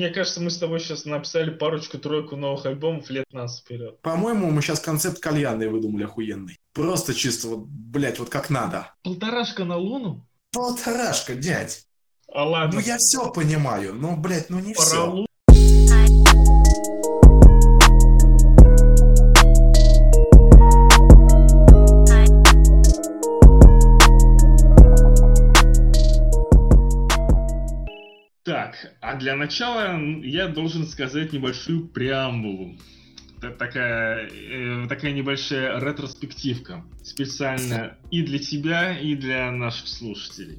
Мне кажется, мы с тобой сейчас написали парочку-тройку новых альбомов лет нас вперед. По-моему, мы сейчас концепт кальянный выдумали охуенный. Просто чисто вот, блядь, вот как надо. Полторашка на Луну? Полторашка, дядь. А ладно. Ну я все понимаю, но, блядь, ну не все. Так, для начала я должен сказать небольшую преамбулу. Это такая, э, такая небольшая ретроспективка. Специально и для тебя, и для наших слушателей.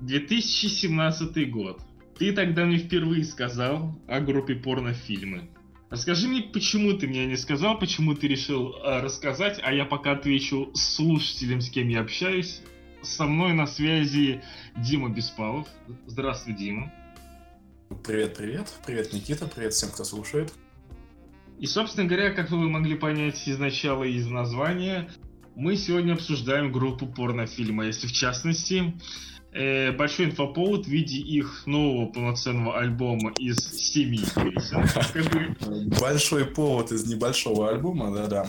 2017 год. Ты тогда мне впервые сказал о группе порнофильмы. Расскажи мне, почему ты мне не сказал, почему ты решил э, рассказать, а я пока отвечу слушателям, с кем я общаюсь. Со мной на связи Дима Беспалов. Здравствуй, Дима. Привет, привет. Никита. Привет всем, кто слушает. И, собственно говоря, как вы могли понять из начала и из названия, мы сегодня обсуждаем группу порнофильма, если в частности, э, большой инфоповод в виде их нового полноценного альбома из семи песен. Большой повод из небольшого альбома, да-да.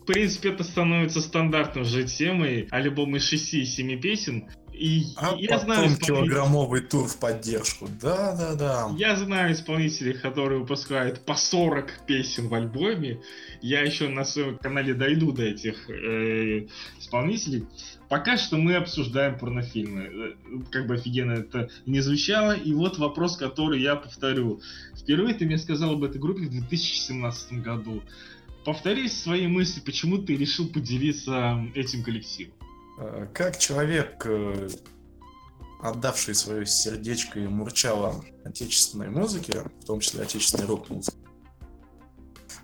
В принципе, это становится стандартной уже темой, альбом из шести и семи песен, и а я потом знаю килограммовый тур в поддержку. Да, да, да. Я знаю исполнителей, которые выпускают по 40 песен в альбоме. Я еще на своем канале дойду до этих э, исполнителей. Пока что мы обсуждаем порнофильмы. Э, как бы офигенно это не звучало. И вот вопрос, который я повторю. Впервые ты мне сказал об этой группе в 2017 году. Повтори свои мысли, почему ты решил поделиться этим коллективом. Э, как человек, э, отдавший свое сердечко и мурчало отечественной музыке, в том числе отечественной рок-музыки,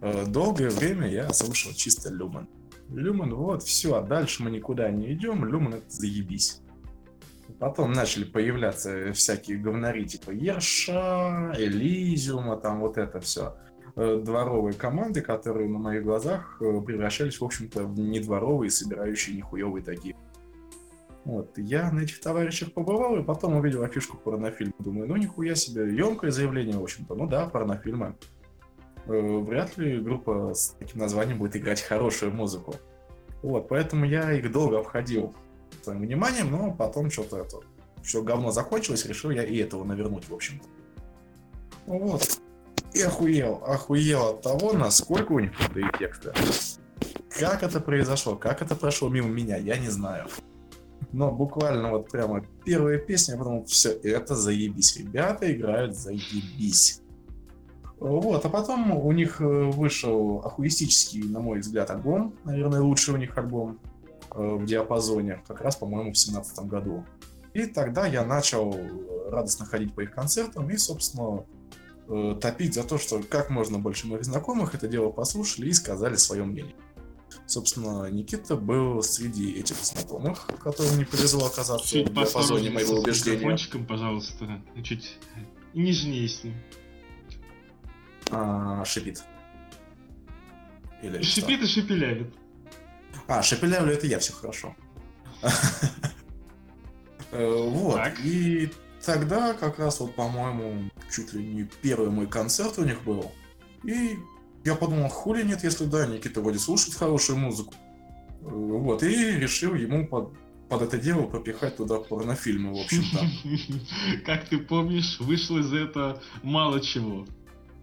э, долгое время я слушал чисто Люман. Люман, вот, все, а дальше мы никуда не идем, Люман это заебись. Потом начали появляться всякие говнари типа Ерша, Элизиума, там вот это все. Дворовые команды, которые на моих глазах превращались, в общем-то, в недворовые, собирающие нихуевые такие вот, я на этих товарищах побывал, и потом увидел афишку порнофильма. Думаю, ну нихуя себе, емкое заявление, в общем-то. Ну да, порнофильмы. Э, вряд ли группа с таким названием будет играть хорошую музыку. Вот, поэтому я их долго обходил своим вниманием, но потом что-то это... Все говно закончилось, решил я и этого навернуть, в общем-то. Вот. И охуел, охуел от того, насколько у них крутые тексты. Как это произошло, как это прошло мимо меня, я не знаю но буквально вот прямо первая песня, а потом все это заебись. Ребята играют заебись. Вот, а потом у них э, вышел ахуистический, на мой взгляд, альбом, наверное, лучший у них альбом э, в диапазоне, как раз, по-моему, в семнадцатом году. И тогда я начал радостно ходить по их концертам и, собственно, э, топить за то, что как можно больше моих знакомых это дело послушали и сказали свое мнение. Собственно, Никита был среди этих знакомых, которым не повезло оказаться чуть в диапазоне моего убеждения. Чуть пожалуйста, чуть нежнее с ним. А, шипит. Или шипит что? и шепелявит. А, шепелявлю это я, все хорошо. Э, вот. И тогда как раз вот, по-моему, чуть ли не первый мой концерт у них был. И я подумал, хули нет, если да, Никита вроде слушает хорошую музыку. Вот, и решил ему под, под это дело пропихать туда порнофильмы, в общем-то. Как ты помнишь, вышло из этого мало чего.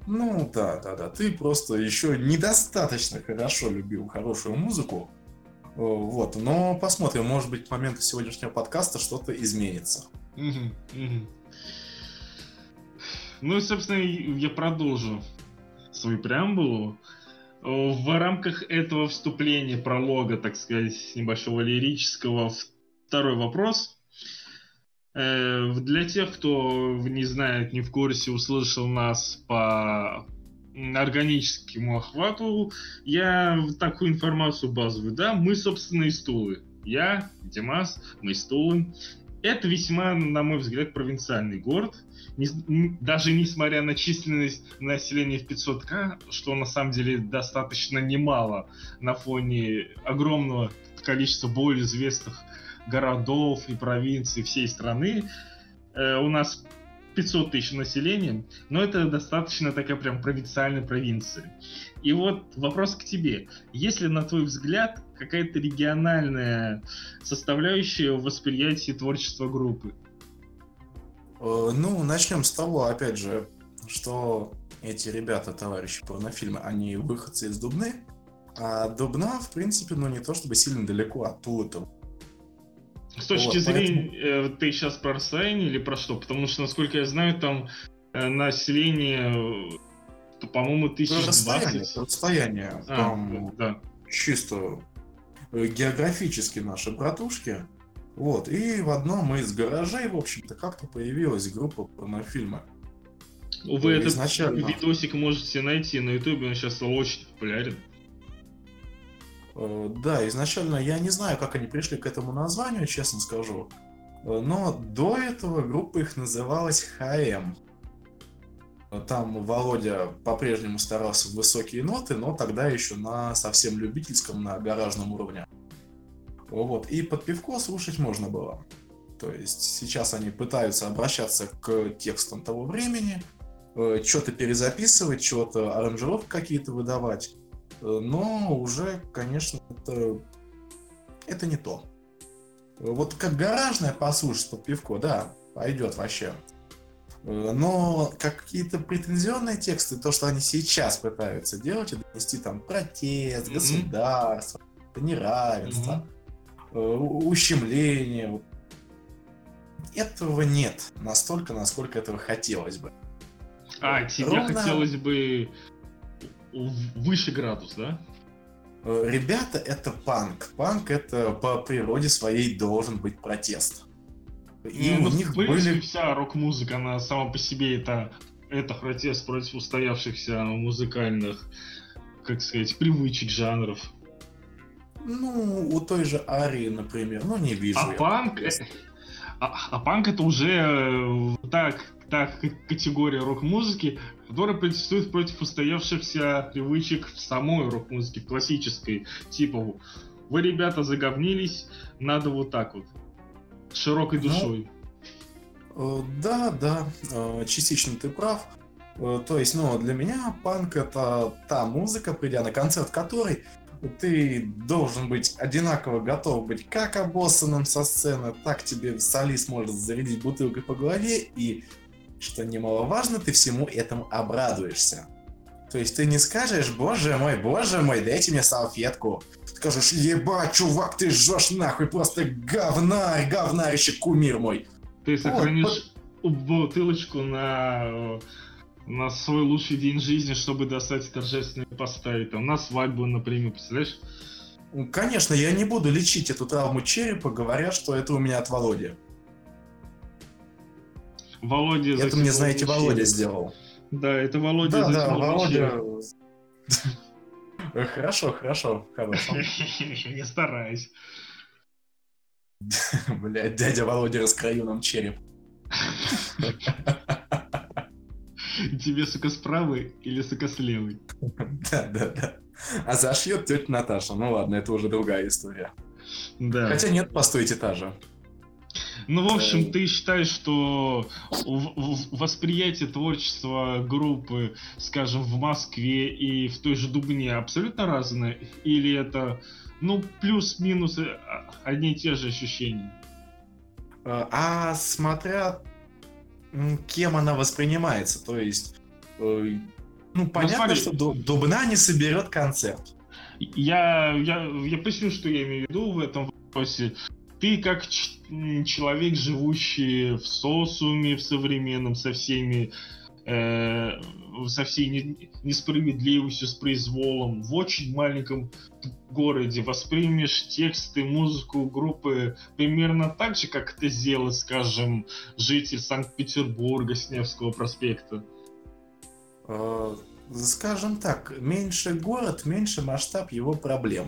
Ну да, да, да. Ты просто еще недостаточно хорошо любил хорошую музыку. Вот, но посмотрим, может быть, к моменту сегодняшнего подкаста что-то изменится. Ну и, собственно, я продолжу свою преамбулу. В рамках этого вступления, пролога, так сказать, небольшого лирического, второй вопрос. Э, для тех, кто не знает, не в курсе, услышал нас по органическому охвату, я такую информацию базовую, да, мы, собственно, и стулы. Я, Димас, мы стулы. Это весьма, на мой взгляд, провинциальный город – не, даже несмотря на численность населения в 500к, что на самом деле достаточно немало на фоне огромного количества более известных городов и провинций всей страны, э, у нас 500 тысяч населения, но это достаточно такая прям провинциальная провинция. И вот вопрос к тебе. Есть ли, на твой взгляд, какая-то региональная составляющая в восприятии творчества группы? Э, ну, начнем с того, опять же, что эти ребята, товарищи порнофильмы, они выходцы из Дубны, а Дубна, в принципе, ну не то чтобы сильно далеко от Тулы. С точки вот, зрения, поэтому... ты сейчас про расстояние или про что? Потому что, насколько я знаю, там э, население, то, по-моему, 1020. Расстояние, расстояние а, там да. чисто э, географически наши братушки. Вот, и в одном из гаражей, в общем-то, как-то появилась группа порнофильма. Вы этот изначально... видосик можете найти на ютубе, он сейчас очень популярен. Э, да, изначально я не знаю, как они пришли к этому названию, честно скажу. Э, но до этого группа их называлась ХМ. Там Володя по-прежнему старался в высокие ноты, но тогда еще на совсем любительском, на гаражном уровне. Вот. И под пивко слушать можно было. То есть сейчас они пытаются обращаться к текстам того времени, э, что-то перезаписывать, что-то аранжировки какие-то выдавать. Э, но уже, конечно, это, это не то. Вот как гаражное послушать под пивко, да, пойдет вообще. Э, но какие-то претензионные тексты, то, что они сейчас пытаются делать, и донести там протест, mm-hmm. государство, неравенство, mm-hmm. ущемление, этого нет настолько, насколько этого хотелось бы. А, тебе Ровно... хотелось бы выше градус, да? Э, ребята, это панк. Панк это по природе своей должен быть протест. И ну, у них были... вся рок-музыка, она сама по себе это, это протест против устоявшихся музыкальных, как сказать, привычек жанров. Ну, у той же Арии, например, ну не вижу. А панк, э, а, а панк это уже э, так, так категория рок-музыки, которая протестует против устоявшихся привычек в самой рок-музыке, классической. Типа, вы, ребята, заговнились, надо вот так вот, широкой ну, душой. Ну, да, да, э, частично ты прав. Э, то есть, ну, для меня панк это та музыка, придя на концерт которой ты должен быть одинаково готов быть как обоссанным со сцены, так тебе солист может зарядить бутылкой по голове и что немаловажно, ты всему этому обрадуешься. То есть ты не скажешь, боже мой, боже мой, дайте мне салфетку. Скажешь, ебать, чувак, ты жжешь нахуй, просто говнарь, говнарище, кумир мой. Ты сохранишь вот. бутылочку на, на свой лучший день жизни, чтобы достать и торжественно поставить. Там, на свадьбу, например, представляешь? Конечно, я не буду лечить эту травму черепа, говоря, что это у меня от Володи. Володя... Это мне, знаете, Володя сделал. Да, это Володя Да, да, Володя... Хорошо, хорошо, хорошо. Не стараюсь. Блять, дядя Володя раскроил нам череп. Тебе, сука, с правой или, сука, с левой? Да, да, да. А зашьет тетя Наташа. Ну ладно, это уже другая история. Да. Хотя нет, постойте, та же. Ну, в общем, ты считаешь, что восприятие творчества группы, скажем, в Москве и в той же Дубне абсолютно разное? Или это, ну, плюс-минус э, одни и те же ощущения? А смотря кем она воспринимается, то есть, э, ну, ну понятно, ну, что Дубна не соберет концерт. Я, я, я поясню, что я имею в виду в этом вопросе ты как человек, живущий в социуме, в современном, со всеми э, со всей несправедливостью, с произволом, в очень маленьком городе воспримешь тексты, музыку группы примерно так же, как это сделал, скажем, житель Санкт-Петербурга с Невского проспекта? Э, скажем так, меньше город, меньше масштаб его проблем.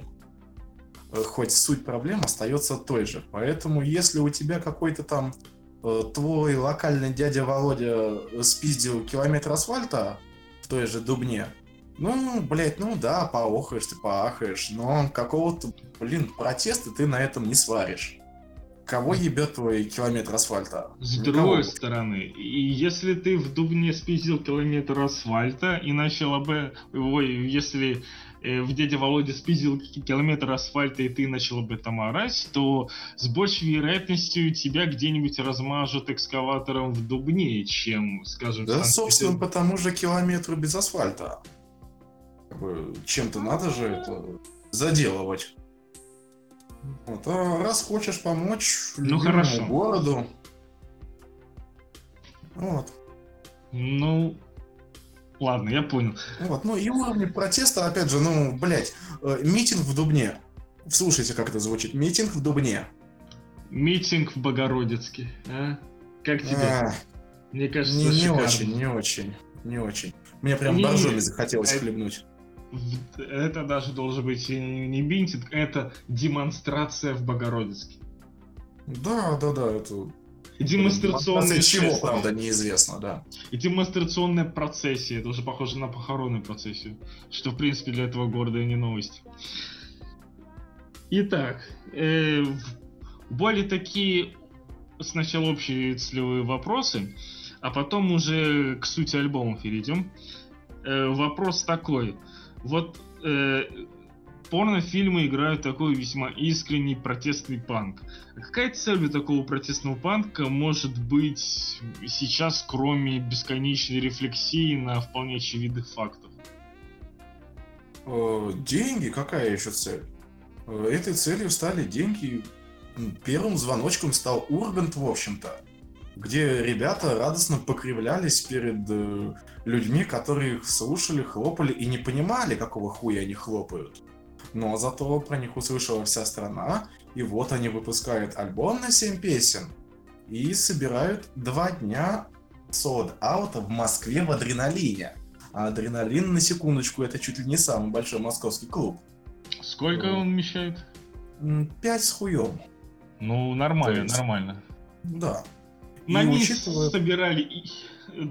Э, хоть суть проблем остается той же. Поэтому, если у тебя какой-то там э, твой локальный дядя Володя спиздил километр асфальта в той же Дубне, ну, блядь, ну да, поохаешь ты, поахаешь, но какого-то, блин, протеста ты на этом не сваришь. Кого ебет твой километр асфальта? С Никого. другой стороны, и если ты в Дубне спиздил километр асфальта и начал бы его, если э, в дяде Володе спиздил ки- километр асфальта и ты начал об этом орать, то с большей вероятностью тебя где-нибудь размажут экскаватором в Дубне, чем, скажем, Да, собственно, по тому же километру без асфальта. Бы, Чем-то надо же это заделывать. Вот, а раз хочешь помочь Ну, хорошо. городу, вот, Ну, ладно, я понял. вот, ну и уровни протеста, опять же, ну, блядь, э, митинг в Дубне. Слушайте, как это звучит. Митинг в Дубне. Митинг в Богородицке, а? Как тебе? А, Мне кажется, не, не шикарно. очень, не очень, не очень. Мне прям Не, боржоми не, захотелось э, хлебнуть. Это даже должен быть не митинг, это демонстрация в Богородицке. Да, да, да, это... Демонстрационная После чего, правда, неизвестно, да. И демонстрационная процессия. Это уже похоже на похоронную процессию. Что, в принципе, для этого города и не новость. Итак, э, более такие сначала общие целевые вопросы, а потом уже к сути альбома перейдем. Э, вопрос такой. Вот э, порнофильмы играют такой весьма искренний протестный панк. А какая цель у такого протестного панка может быть сейчас, кроме бесконечной рефлексии на вполне очевидных фактах? Э, Деньги, какая еще цель? Э, Этой целью стали деньги. Первым звоночком стал Ургант, в общем-то, где ребята радостно покривлялись перед э, людьми, которые их слушали, хлопали и не понимали, какого хуя они хлопают. Но зато про них услышала вся страна, и вот они выпускают альбом на 7 песен и собирают два дня солд-аута в Москве в Адреналине. А Адреналин, на секундочку, это чуть ли не самый большой московский клуб. Сколько О. он вмещает? Пять с хуем. Ну, нормально, есть- нормально. Да. И них учитывая- собирали...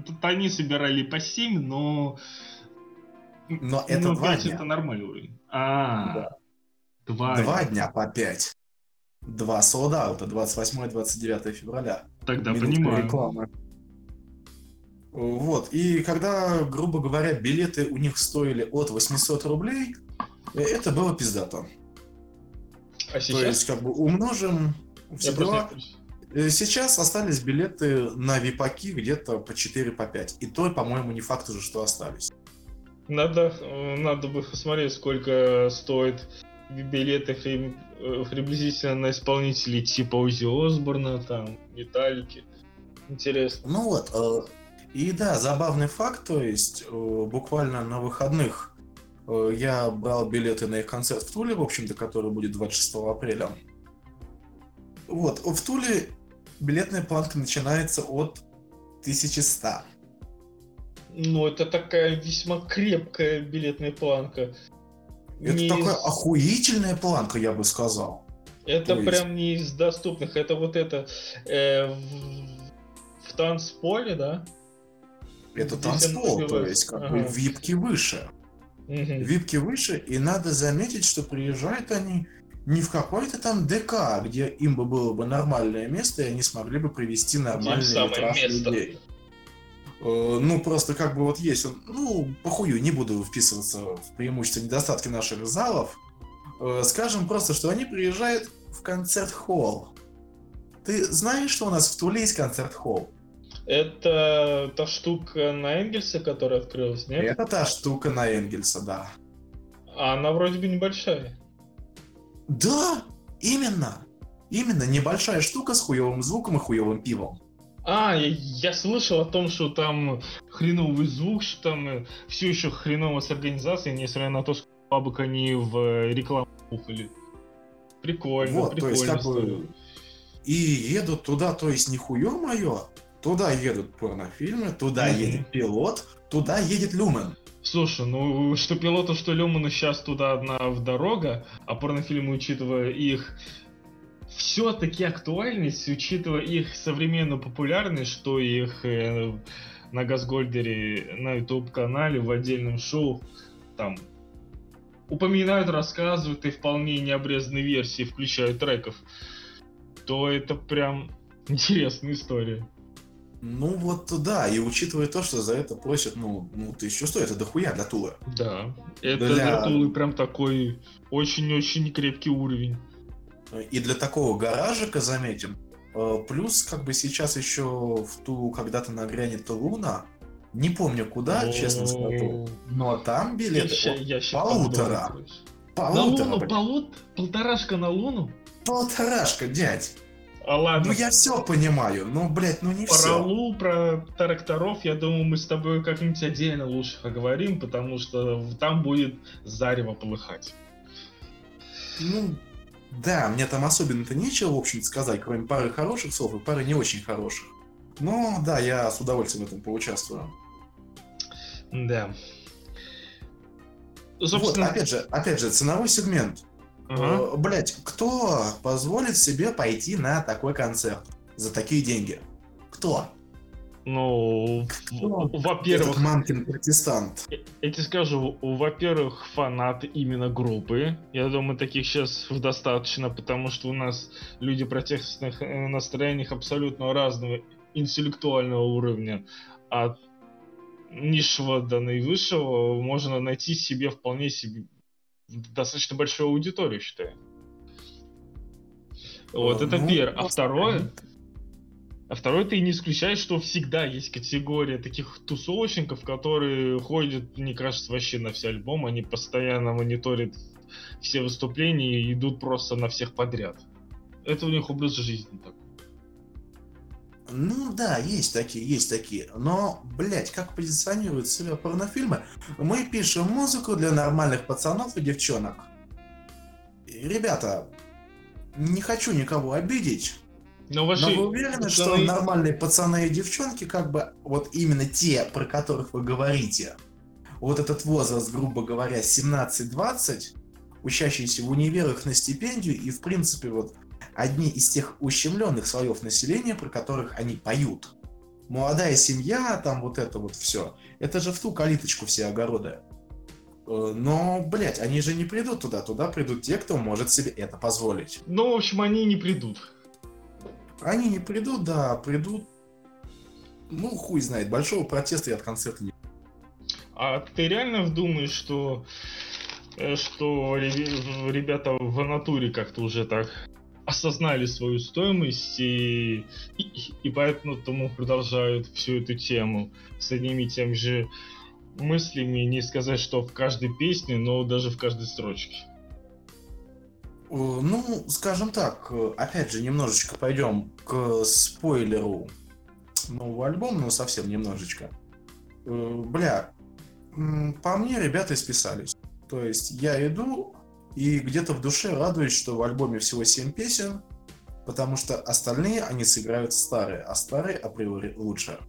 Тут они собирали по 7, но... Но это ну, два 5 дня. это нормальный уровень. А, Да. два. Два дня по пять. Два солдата, 28-29 февраля. Тогда Минутка понимаю. рекламы. Вот, и когда, грубо говоря, билеты у них стоили от 800 рублей, э, это было пиздато. А То сейчас? есть, как бы умножим все Я дела. Э, Сейчас остались билеты на випаки где-то по 4 по 5. И то, по-моему, не факт уже, что остались. Надо, э, надо бы посмотреть, сколько стоит билеты э, приблизительно на исполнителей типа Узи Осборна, там, Металлики. Интересно. Ну вот, э, и да, забавный факт, то есть буквально на выходных я брал билеты на их концерт в Туле, в общем-то, который будет 26 апреля. Вот, в Туле билетная планка начинается от 1100. Ну, это такая весьма крепкая билетная планка. Это Не такая из- охуительная планка, я бы сказал. Это то прям не из доступных. Это вот это э, в, в танцполе, да? Это Здесь танцпол, то есть как Ага. бы випки выше. Мгм. Випки выше, и надо заметить, что приезжают они не в какой-то там ДК, где им бы было бы нормальное место, и они смогли бы привести метраж место. людей. Э, Ну, просто как бы вот есть ну, похую, не буду вписываться в преимущества и недостатки наших залов. Э, Скажем просто, что они приезжают в концерт-холл. Ты знаешь, что у нас в Туле есть концерт-холл? Это та штука на Энгельсе, которая открылась, нет? Это та штука на Энгельса, да. А она вроде бы небольшая. Да, именно. Именно небольшая штука с хуевым звуком и хуевым пивом. А, я, слышал о том, что там хреновый звук, что там все еще хреново с организацией, несмотря на то, что бабок они в э, рекламу ухали. Прикольно, Вот, то прикольно. есть, как бы. И едут туда, то есть не хуё мое, туда едут порнофильмы, туда Мгм. едет пилот, туда едет Люмен. Слушай, ну что пилоту, что Люману сейчас туда одна в дорога, а порнофильмы, учитывая их все-таки актуальность, учитывая их современную популярность, что их э, на Газгольдере, на YouTube-канале, в отдельном шоу, там, упоминают, рассказывают и вполне необрезанные версии включают треков. то это прям интересная история. Ну вот да, и учитывая то, что за это просят, ну, ну тысячу сто, это дохуя для Тулы. Да, это для, для Тулы прям такой очень-очень крепкий уровень. И для такого гаражика, заметим, э, плюс как бы сейчас еще в ту когда-то нагрянет Луна, не помню куда, честно скажу, но там билеты я, я, я полутора. Полутора. На Луну, полут, полторашка на Луну? Полторашка, дядь. А ладно. Ну я все понимаю, но, блядь, ну не про все. Про Лу, про тракторов, я думаю, мы с тобой как-нибудь отдельно лучше поговорим, потому что там будет зарево полыхать. Ну, да, мне там особенно-то нечего, в общем сказать, кроме пары хороших слов и пары не очень хороших. Но, да, я с удовольствием в этом поучаствую. Да. Собственно... Вот, опять же, опять же, ценовой сегмент. Uh-huh. Блять, кто позволит себе пойти на такой концерт за такие деньги? Кто? Ну, во-первых... Мамкин протестант. Я тебе скажу, во-первых, фанаты именно группы. Я думаю, таких сейчас достаточно, потому что у нас люди протестных э, настроениях абсолютно разного интеллектуального уровня. От низшего до наивысшего можно найти себе вполне себе достаточно большую аудиторию, считаю. Вот, а, это ну, первое. А второе, а второе, ты не исключаешь, что всегда есть категория таких тусовочников, которые ходят, мне кажется, вообще на все альбомы, они постоянно мониторят все выступления и идут просто на всех подряд. Это у них образ жизни такой. Ну да, есть такие, есть такие. Но, блять, как позиционируют себя порнофильмы? Мы пишем музыку для нормальных пацанов и девчонок. Ребята, не хочу никого обидеть. Но, ваши... Но вы уверены, пацаны... что нормальные пацаны и девчонки, как бы, вот именно те, про которых вы говорите, вот этот возраст, грубо говоря, 17-20, учащиеся в универах на стипендию и, в принципе, вот одни из тех ущемленных слоев населения, про которых они поют. Молодая семья, там вот это вот все. Это же в ту калиточку все огороды. Э, но, блядь, они же не придут туда. Туда придут те, кто может себе это позволить. Ну, в общем, они не придут. Они не придут, да, придут. Ну, хуй знает, большого протеста я от концерта не А ты реально думаешь, что э, что ребята в натуре как-то уже так осознали свою стоимость и, и, и поэтому тому продолжают всю эту тему с одними тем же мыслями, не сказать, что в каждой песне, но даже в каждой строчке. Ну, скажем так, опять же, немножечко пойдем к спойлеру нового альбома, но совсем немножечко. Э, бля, по мне ребята исписались. То есть я иду, и где-то в душе радуюсь, что в альбоме всего 7 песен, потому что остальные они сыграют старые, а старые априори лучше.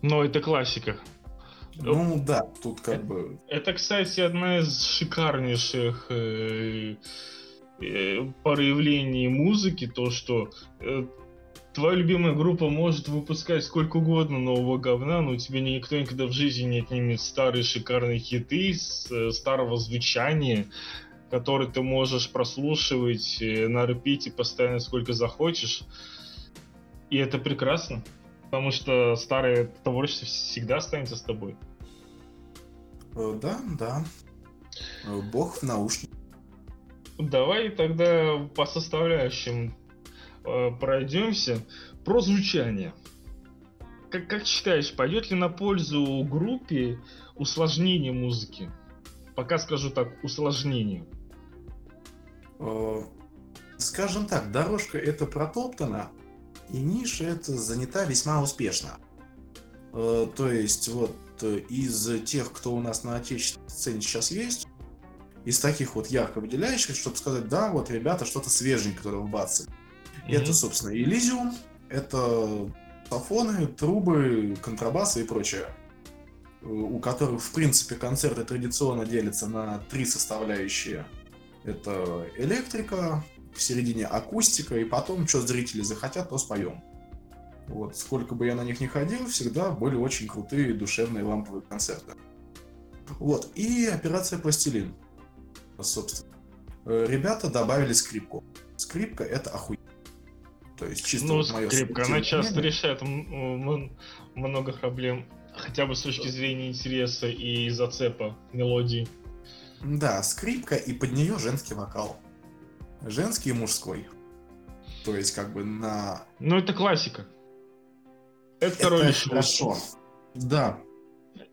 Но это классика. Ну да, тут как бы... Это, кстати, одна из шикарнейших э, э, проявлений музыки, то, что э, твоя любимая группа может выпускать сколько угодно нового говна, но тебе никто никогда в жизни не отнимет старые шикарные хиты с э, старого звучания, который ты можешь прослушивать э, на репите постоянно сколько захочешь. И это прекрасно, потому что старое творчество всегда останется с тобой. Э, да, да. Э, бог в наушниках. Давай тогда по составляющим пройдемся. Про звучание. Как, как считаешь, пойдет ли на пользу группе усложнение музыки? Пока скажу так, усложнение. Э, скажем так, дорожка это протоптана, и ниша это занята весьма успешно. Э, то есть вот э, из тех, кто у нас на отечественной сцене сейчас есть, из таких вот ярко выделяющих, чтобы сказать, да, вот ребята что-то свеженькое, которое вбацали. Mm-hmm. Это, собственно, Elysium, это сафоны, трубы, контрабасы и прочее, у которых, в принципе, концерты традиционно делятся на три составляющие – это электрика, в середине акустика, и потом, что зрители захотят, то споем. Вот, сколько бы я на них не ходил, всегда были очень крутые душевные ламповые концерты. Вот, и операция «Пластилин», собственно. Э, ребята добавили скрипку. Скрипка — это охуенно. То есть чисто ну, вот мое скрипка, она часто решает много проблем, хотя бы с точки зрения интереса и зацепа мелодии. Да, скрипка и под нее женский вокал. Женский и мужской. То есть как бы на... Ну, это классика. Это, Это хорошо. Да,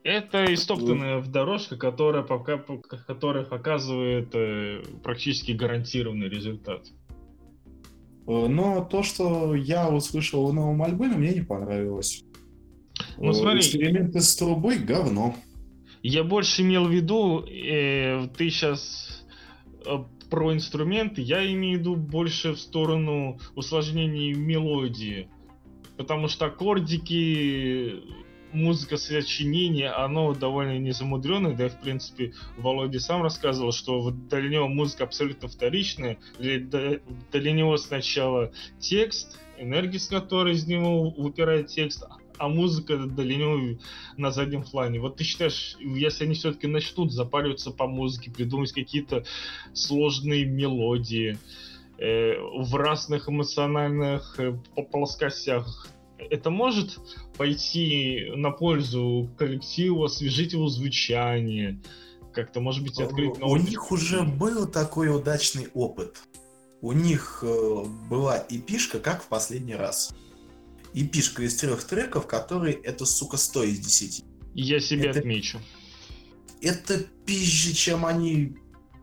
Это истоптанная в дорожка, которая, пока, которая показывает э, практически гарантированный результат. Э, Но то, что я услышал в новом альбоме, мне не понравилось. Ну, Э, смотри. Эксперименты с трубой говно. Я больше имел в виду, э, ты сейчас про инструменты, я имею в виду больше в сторону усложнений мелодии. Потому что аккордики, музыка сочинения, оно довольно незамудренное, да и в принципе Володя сам рассказывал, что для него музыка абсолютно вторичная, для, для него сначала текст, энергия, с которой из него выпирает текст, а музыка для него на заднем плане. Вот ты считаешь, если они все-таки начнут запариваться по музыке, придумать какие-то сложные мелодии э, в разных эмоциональных э, плоскостях, это может пойти на пользу коллективу, освежить его звучание, как-то, может быть, открыть новый... У них уже был такой удачный опыт. У них э, была эпишка, как в последний раз эпишка из трех треков, которые это, сука, 100 из 10. Я себе это, отмечу. Это пизже, чем они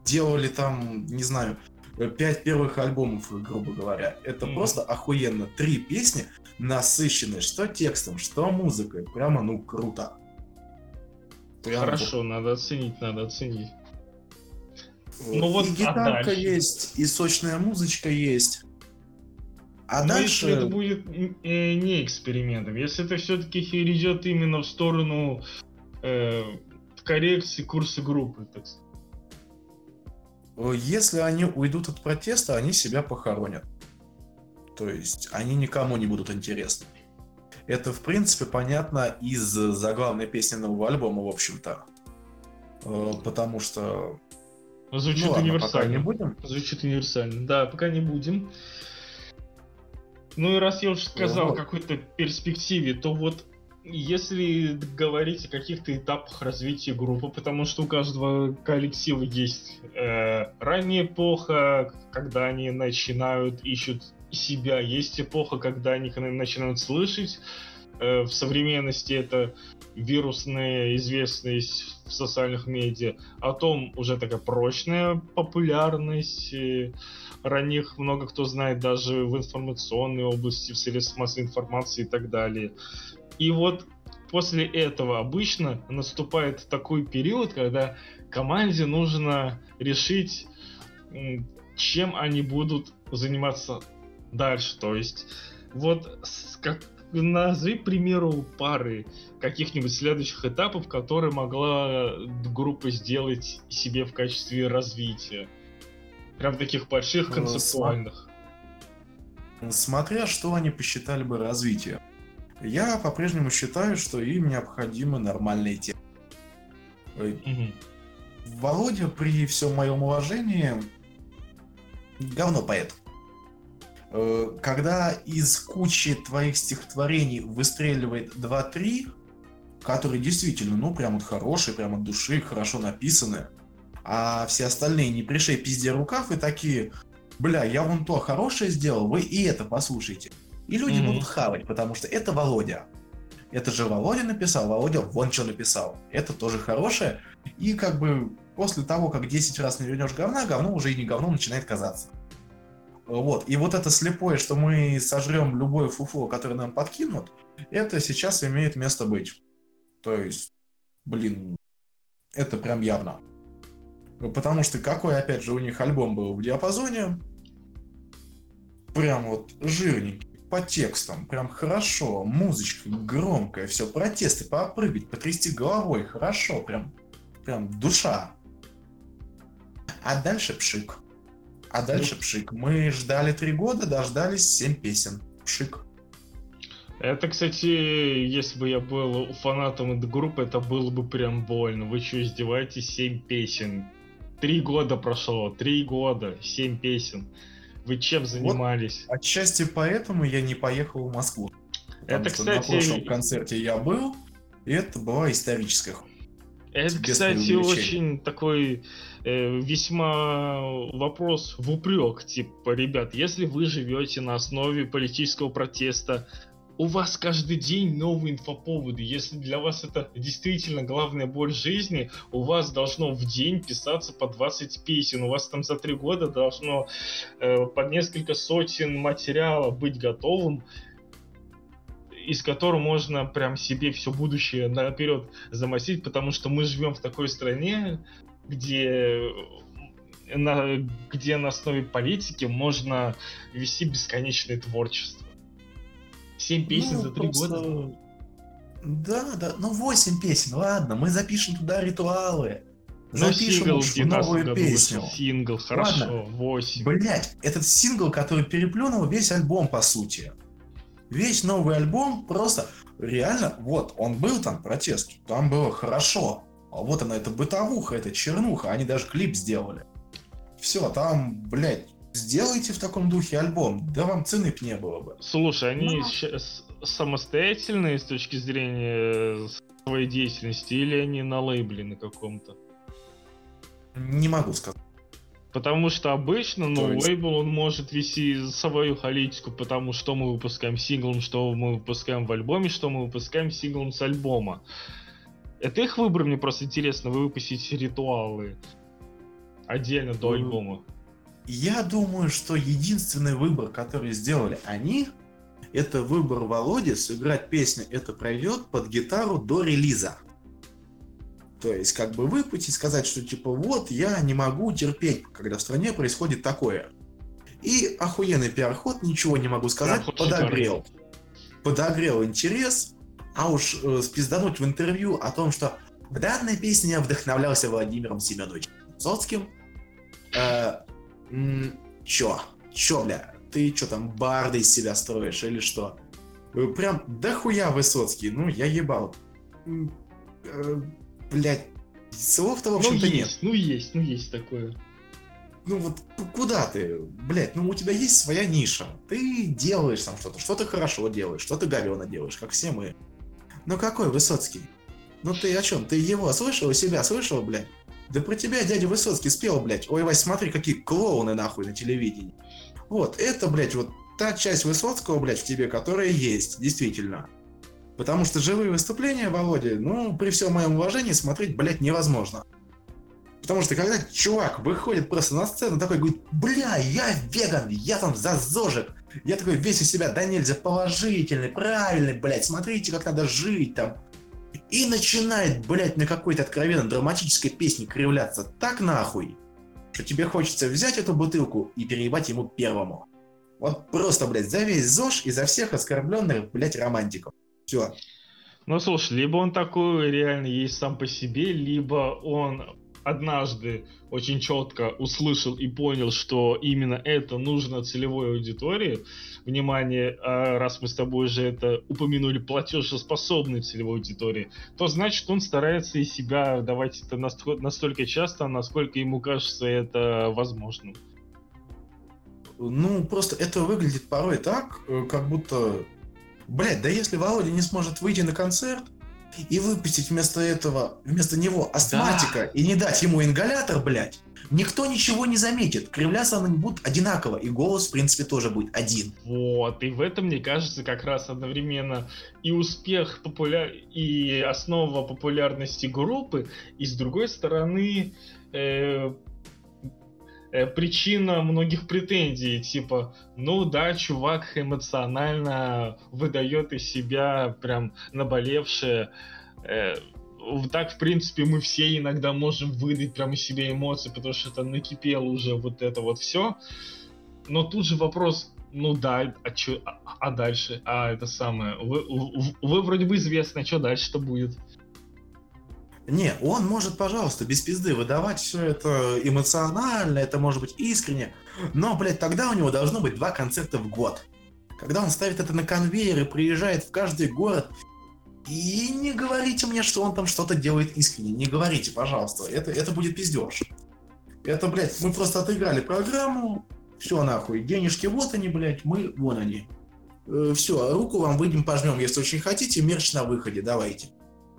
делали там, не знаю, пять первых альбомов, грубо говоря. Это mm. просто охуенно. Три песни насыщенные, что текстом, что музыкой. Прямо, ну, круто. Прямо Хорошо, вот. надо оценить, надо оценить. Ну, вот, и гитарка а есть, и сочная музычка есть. А Но дальше... если это будет э, не экспериментом, если это все-таки идет именно в сторону э, коррекции курса группы, так сказать. Если они уйдут от протеста, они себя похоронят. То есть они никому не будут интересны. Это, в принципе, понятно из заглавной песни нового альбома, в общем-то. Потому что... Звучит ну, универсально. не будем. Звучит универсально. Да, пока не будем. Ну и раз я уже сказал вот. о какой-то перспективе, то вот если говорить о каких-то этапах развития группы, потому что у каждого коллектива есть э, ранняя эпоха, когда они начинают, ищут себя, есть эпоха, когда они начинают слышать, э, в современности это вирусная известность в социальных медиа, о том уже такая прочная популярность, э, ранних много кто знает даже в информационной области, в средствах массовой информации и так далее. И вот после этого обычно наступает такой период, когда команде нужно решить, чем они будут заниматься дальше. То есть, вот как, назови, к примеру, пары каких-нибудь следующих этапов, которые могла группа сделать себе в качестве развития. Прям таких больших, э, концептуальных. Смотря что они посчитали бы развитием. Я по-прежнему считаю, что им необходимы нормальные темы. Угу. Володя, при всем моем уважении, говно поэт. Э, когда из кучи твоих стихотворений выстреливает 2-3, которые действительно, ну, прям вот хорошие, прям от души, хорошо написаны, а все остальные не пришей пизде рукав и такие, бля, я вон то хорошее сделал, вы и это послушайте. И люди mm-hmm. будут хавать, потому что это Володя. Это же Володя написал, Володя вон что написал. Это тоже хорошее. И как бы после того, как 10 раз не вернешь говна, говно уже и не говно начинает казаться. Вот. И вот это слепое, что мы сожрем любое фуфло, которое нам подкинут, это сейчас имеет место быть. То есть, блин, это прям явно. Потому что какой, опять же, у них альбом был в диапазоне, прям вот жирненький по текстам, прям хорошо, музычка громкая, все, протесты, попрыгать, потрясти головой, хорошо, прям, прям душа. А дальше пшик. А дальше пшик. Мы ждали три года, дождались семь песен. Пшик. Это, кстати, если бы я был фанатом этой группы, это было бы прям больно. Вы что, издеваетесь? Семь песен. Три года прошло, три года, семь песен. Вы чем занимались? Вот, отчасти поэтому я не поехал в Москву. Это, кстати... На прошлом концерте я был, и это была историческая это, кстати, очень такой э, весьма вопрос в упрек. Типа, ребят, если вы живете на основе политического протеста, у вас каждый день новые инфоповоды. Если для вас это действительно главная боль жизни, у вас должно в день писаться по 20 песен. У вас там за три года должно э, по несколько сотен материала быть готовым из которого можно прям себе все будущее наперед замосить, потому что мы живем в такой стране, где на, где на основе политики можно вести бесконечное творчество. Семь песен ну, за три просто... года. Да, да, ну восемь песен, ладно, мы запишем туда ритуалы. Ну, запишем уж новую песню. Сингл, хорошо, восемь. Блять, этот сингл, который переплюнул весь альбом, по сути. Весь новый альбом просто реально, вот, он был там, протест, там было хорошо. А вот она, эта бытовуха, эта чернуха, они даже клип сделали. Все, там, блядь, сделайте в таком духе альбом, да вам цены не было бы. Слушай, они Но... сейчас самостоятельные с точки зрения своей деятельности, или они на лейбле на каком-то? Не могу сказать. Потому что обычно, ну, есть... лейбл, он может вести свою политику, потому что мы выпускаем синглом, что мы выпускаем в альбоме, что мы выпускаем синглом с альбома. Это их выбор, мне просто интересно, вы выпустите ритуалы отдельно до ну, альбома. Я думаю, что единственный выбор, который сделали они, это выбор Володи сыграть песню «Это пройдет» под гитару до релиза. То есть, как бы выпустить, сказать, что типа вот, я не могу терпеть, когда в стране происходит такое. И охуенный пиар-ход, ничего не могу сказать, пиар подогрел. Подогрел интерес, а уж э, спиздануть в интервью о том, что в данной песне я вдохновлялся Владимиром Семеновичем Соцким. Э, чё? Чё, бля? Ты чё там, барды из себя строишь или что? Э, прям дохуя Высоцкий, ну я ебал. Э, блядь, слов-то, в общем-то, ну, нет. Ну, есть, ну, есть такое. Ну, вот куда ты? Блядь, ну, у тебя есть своя ниша. Ты делаешь там что-то, что-то хорошо делаешь, что-то говено делаешь, как все мы. Ну, какой Высоцкий? Ну, ты о чем? Ты его слышал, себя слышал, блядь? Да про тебя дядя Высоцкий спел, блядь. Ой, Вась, смотри, какие клоуны, нахуй, на телевидении. Вот, это, блядь, вот та часть Высоцкого, блядь, в тебе, которая есть, действительно. Потому что живые выступления, Володя, ну, при всем моем уважении, смотреть, блядь, невозможно. Потому что когда чувак выходит просто на сцену, такой говорит, бля, я веган, я там за зожик. Я такой весь у себя, да нельзя, положительный, правильный, блядь, смотрите, как надо жить там. И начинает, блядь, на какой-то откровенно драматической песне кривляться так нахуй, что тебе хочется взять эту бутылку и переебать ему первому. Вот просто, блядь, за весь ЗОЖ и за всех оскорбленных, блядь, романтиков. Все. Ну, слушай, либо он такой реально есть сам по себе, либо он однажды очень четко услышал и понял, что именно это нужно целевой аудитории. Внимание, а раз мы с тобой уже это упомянули, платежеспособной целевой аудитории, то значит он старается и себя давать это настолько часто, насколько ему кажется это возможным. Ну, просто это выглядит порой так, э, как будто Блять, да если Володя не сможет выйти на концерт и выпустить вместо этого, вместо него астматика да. и не дать ему ингалятор, блять, никто ничего не заметит. Кривляться они будут одинаково, и голос, в принципе, тоже будет один. Вот, и в этом, мне кажется, как раз одновременно и успех популяр... и основа популярности группы, и с другой стороны, Э, причина многих претензий, типа, ну да, чувак эмоционально выдает из себя прям наболевшее. Э, так, в принципе, мы все иногда можем выдать прям из себя эмоции, потому что это накипело уже вот это вот все. Но тут же вопрос, ну да, а, чё, а, а дальше? А это самое, вы, вы, вы вроде бы известно, что дальше-то будет. Не, он может, пожалуйста, без пизды выдавать все это эмоционально, это может быть искренне, но, блядь, тогда у него должно быть два концерта в год. Когда он ставит это на конвейер и приезжает в каждый город, и не говорите мне, что он там что-то делает искренне, не говорите, пожалуйста, это, это будет пиздеж. Это, блядь, мы просто отыграли программу, Все нахуй, денежки вот они, блядь, мы вон они. Э, все, руку вам выйдем пожмем, если очень хотите, мерч на выходе, давайте.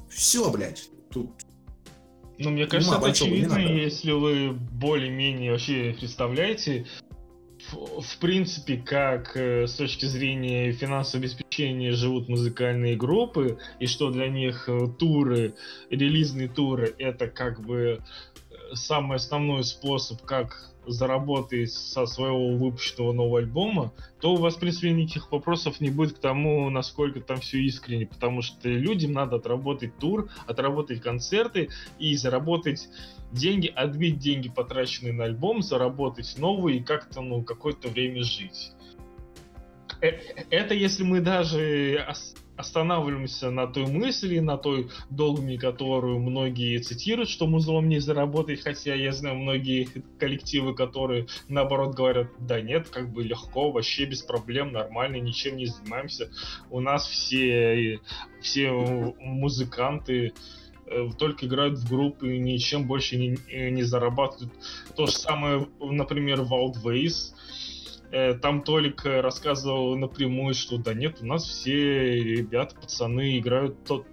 Все, блядь, тут ну, мне кажется, это очевидно, если вы более-менее вообще представляете, в, в принципе, как э, с точки зрения финансового обеспечения живут музыкальные группы, и что для них э, туры, релизные туры, это как бы э, самый основной способ, как заработать со своего выпущенного нового альбома, то у вас, в принципе, никаких вопросов не будет к тому, насколько там все искренне, потому что людям надо отработать тур, отработать концерты и заработать деньги, отбить деньги, потраченные на альбом, заработать новые и как-то, ну, какое-то время жить. Э, это если мы даже останавливаемся на той мысли, на той догме, которую многие цитируют, что музлом не заработать, хотя я знаю многие коллективы, которые наоборот говорят, да нет, как бы легко, вообще без проблем, нормально, ничем не занимаемся. У нас все, все музыканты э, только играют в группы, ничем больше не, не зарабатывают. То же самое, например, Wild Ways, там Толик э, рассказывал напрямую, что да нет, у нас все ребята, пацаны играют тот,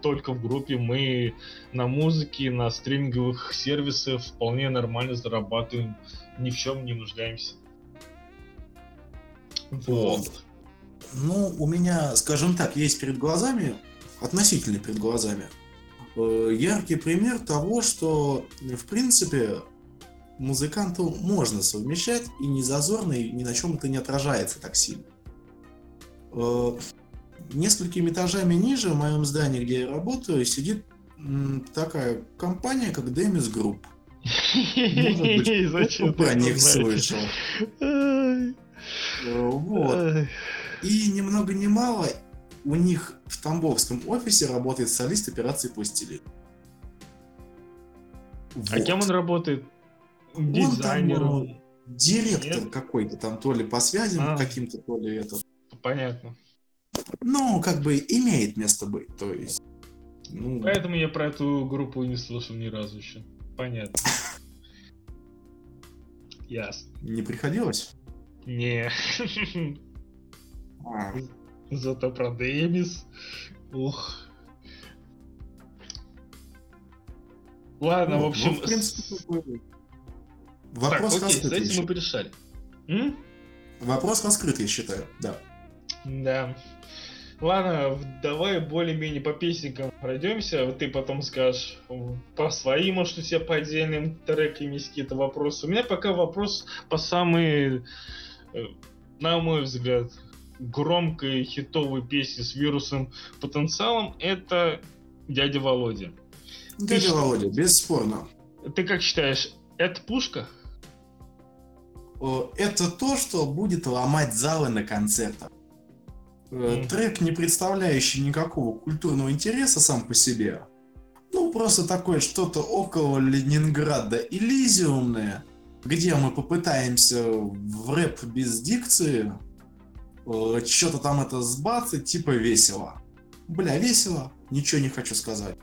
только в группе, мы на музыке, на стриминговых сервисах вполне нормально зарабатываем, ни в чем не нуждаемся. Вот. Ну, у меня, скажем так, есть перед глазами, относительно перед глазами, э, яркий пример того, что, в принципе, музыканту можно совмещать, и не зазорно, и ни на чем это не отражается так сильно. Э, несколькими этажами ниже в моем здании, где я работаю, сидит такая компания, как Demis Group. Зачем про них слышал. Э, вот. И ни много ни мало у них в Тамбовском офисе работает солист операции «Пластилин». А кем он работает? Дизайнер. Он там, директор Нет? какой-то там, то ли по связям а. каким-то, то ли это. Понятно. Ну, как бы имеет место быть, то есть. Ну... Поэтому я про эту группу не слышал ни разу еще. Понятно. Ясно. Не приходилось? Не. А. Зато про Демис. Ух. Ладно, ну, в общем... Вопрос так, окей, раскрыт. С мы порешали. М? Вопрос раскрыт, я считаю, да. Да. Ладно, давай более-менее по песенкам пройдемся. Ты потом скажешь по своим, может, у тебя по отдельным трекам есть какие-то вопросы. У меня пока вопрос по самой, э, на мой взгляд, громкой хитовой песне с вирусным потенциалом. Это «Дядя Володя». «Дядя ты Володя», бесспорно. Ты как считаешь, это пушка? Это то, что будет ломать залы на концертах. Mm. Трек, не представляющий никакого культурного интереса сам по себе. Ну, просто такое что-то около Ленинграда Элизиумное, где мы попытаемся в рэп без дикции э, что-то там это сбацать, типа весело. Бля, весело, ничего не хочу сказать.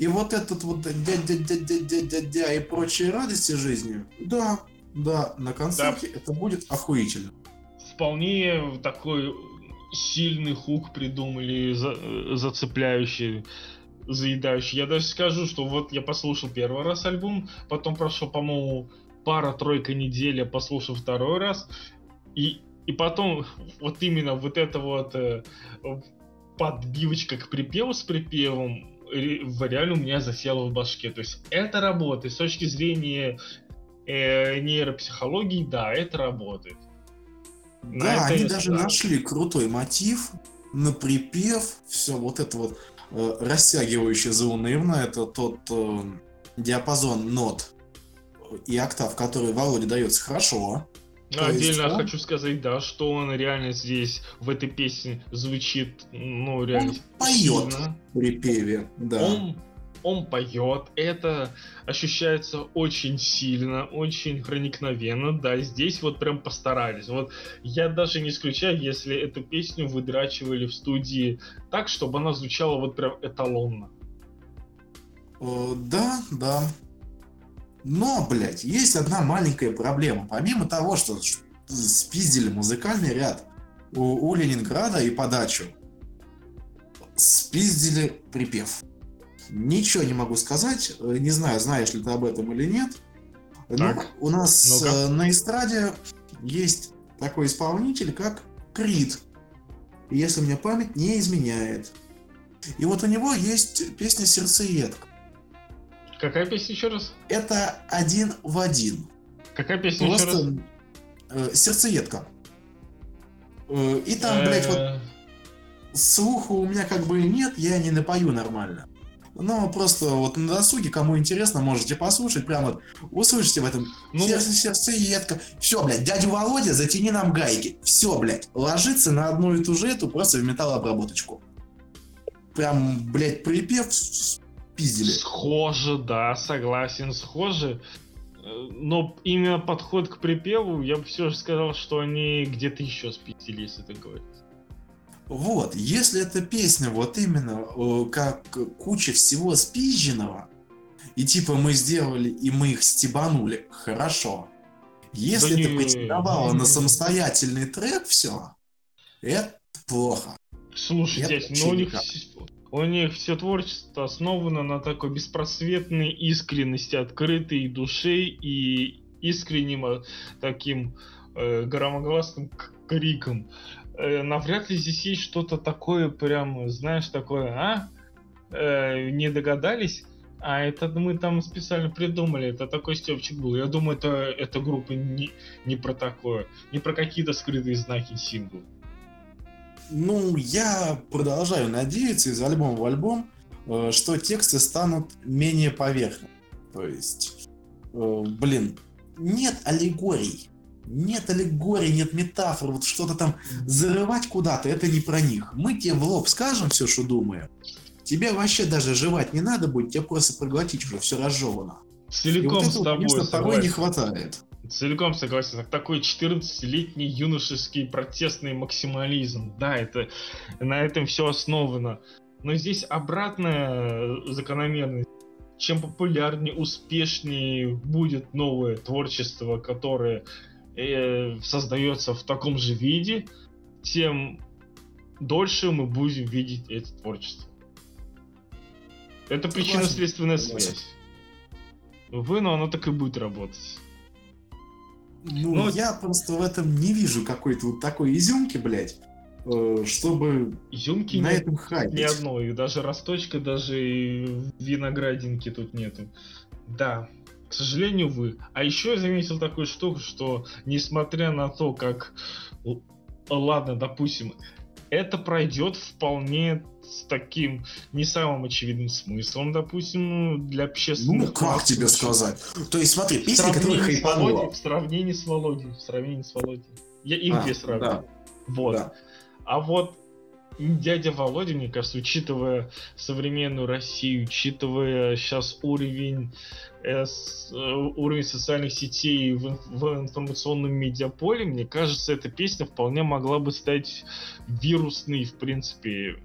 И вот этот вот дядя-дядя-дядя-дядя и прочие радости жизни, да, да, на концерте да. это будет охуительно. Вполне такой сильный хук придумали, за, зацепляющий, заедающий. Я даже скажу, что вот я послушал первый раз альбом, потом прошел, по-моему, пара-тройка недель, я послушал второй раз, и, и потом вот именно вот эта вот э, подбивочка к припеву с припевом реально у меня засело в башке. То есть это работает с точки зрения э, нейропсихологии, да, это работает. Да, они даже да. нашли крутой мотив на припев, все вот это вот э, растягивающее заунывно, это тот э, диапазон нот и октав, который Володе дается хорошо. Ну, отдельно он... хочу сказать, да, что он реально здесь, в этой песне, звучит, ну, реально он поет в припеве, да. Он он поет, это ощущается очень сильно, очень проникновенно, да, здесь вот прям постарались. Вот я даже не исключаю, если эту песню выдрачивали в студии так, чтобы она звучала вот прям эталонно. О, да, да. Но, блядь, есть одна маленькая проблема. Помимо того, что спиздили музыкальный ряд у, у Ленинграда и подачу, спиздили припев. Ничего не могу сказать, э, не знаю, знаешь ли ты об этом или нет. Но у нас ну на эстраде есть такой исполнитель, как Крид. Если мне память не изменяет. И вот у него есть песня «Сердцеедка». Какая песня еще раз? Это один в один. Какая песня Просто, еще раз? Э, сердцеедка. Э, и там, блядь, вот э. слуха у меня как бы нет, я не напою нормально. Но просто вот на досуге, кому интересно, можете послушать, прямо вот услышите в этом ну, сердце, сердцеедка. Все, блядь, дядю Володя, затяни нам гайки. Все, блядь, ложится на одну и ту же эту просто в металлообработочку. Прям, блядь, припев спиздили. Схоже, да, согласен, схоже. Э, но именно подход к припеву, я бы все же сказал, что они где-то еще спиздили, если так говорить. Вот, если эта песня вот именно как куча всего спизженного, и типа мы сделали, и мы их стебанули, хорошо. Если да это не... претендовало на самостоятельный трек, все, это плохо. Слушайте, ну у них у них все творчество основано на такой беспросветной искренности, открытой души и искренним э, таким э, громогласным криком. Э, навряд ли здесь есть что-то такое, прям, знаешь, такое, а? Э, не догадались? А это мы там специально придумали, это такой степчик был. Я думаю, это, эта группа не, не про такое, не про какие-то скрытые знаки символы. Ну, я продолжаю надеяться из альбома в альбом, э, что тексты станут менее поверхностными. То есть, э, блин, нет аллегорий. Нет аллегорий, нет метафор, вот что-то там зарывать куда-то, это не про них. Мы тебе в лоб скажем все, что думаем. Тебе вообще даже жевать не надо будет, тебе просто проглотить уже все разжевано. Целиком И вот этого, с тобой конечно, порой не хватает. Целиком согласен. Такой 14-летний юношеский протестный максимализм. Да, это на этом все основано. Но здесь обратная закономерность. Чем популярнее, успешнее будет новое творчество, которое э, создается в таком же виде, тем дольше мы будем видеть это творчество. Это причинно-следственная связь. Вы, но оно так и будет работать. Ну, Но... я просто в этом не вижу какой-то вот такой изюмки, блядь, э, чтобы изюмки на нет, этом хайпить. Ни одной, даже росточка, даже виноградинки тут нету. Да, к сожалению, вы. А еще я заметил такую штуку, что несмотря на то, как... Ладно, допустим, это пройдет вполне с таким не самым очевидным смыслом, допустим, для общественных... Ну, как тебе сказать? То есть, смотри, песни, которые хайпанула... В сравнении с Володей, в сравнении с Володей. Я их а, сравниваю. Да. Вот. Да. А вот дядя Володя, мне кажется, учитывая современную Россию, учитывая сейчас уровень, э, с, э, уровень социальных сетей в, в информационном медиаполе, мне кажется, эта песня вполне могла бы стать вирусной, в принципе,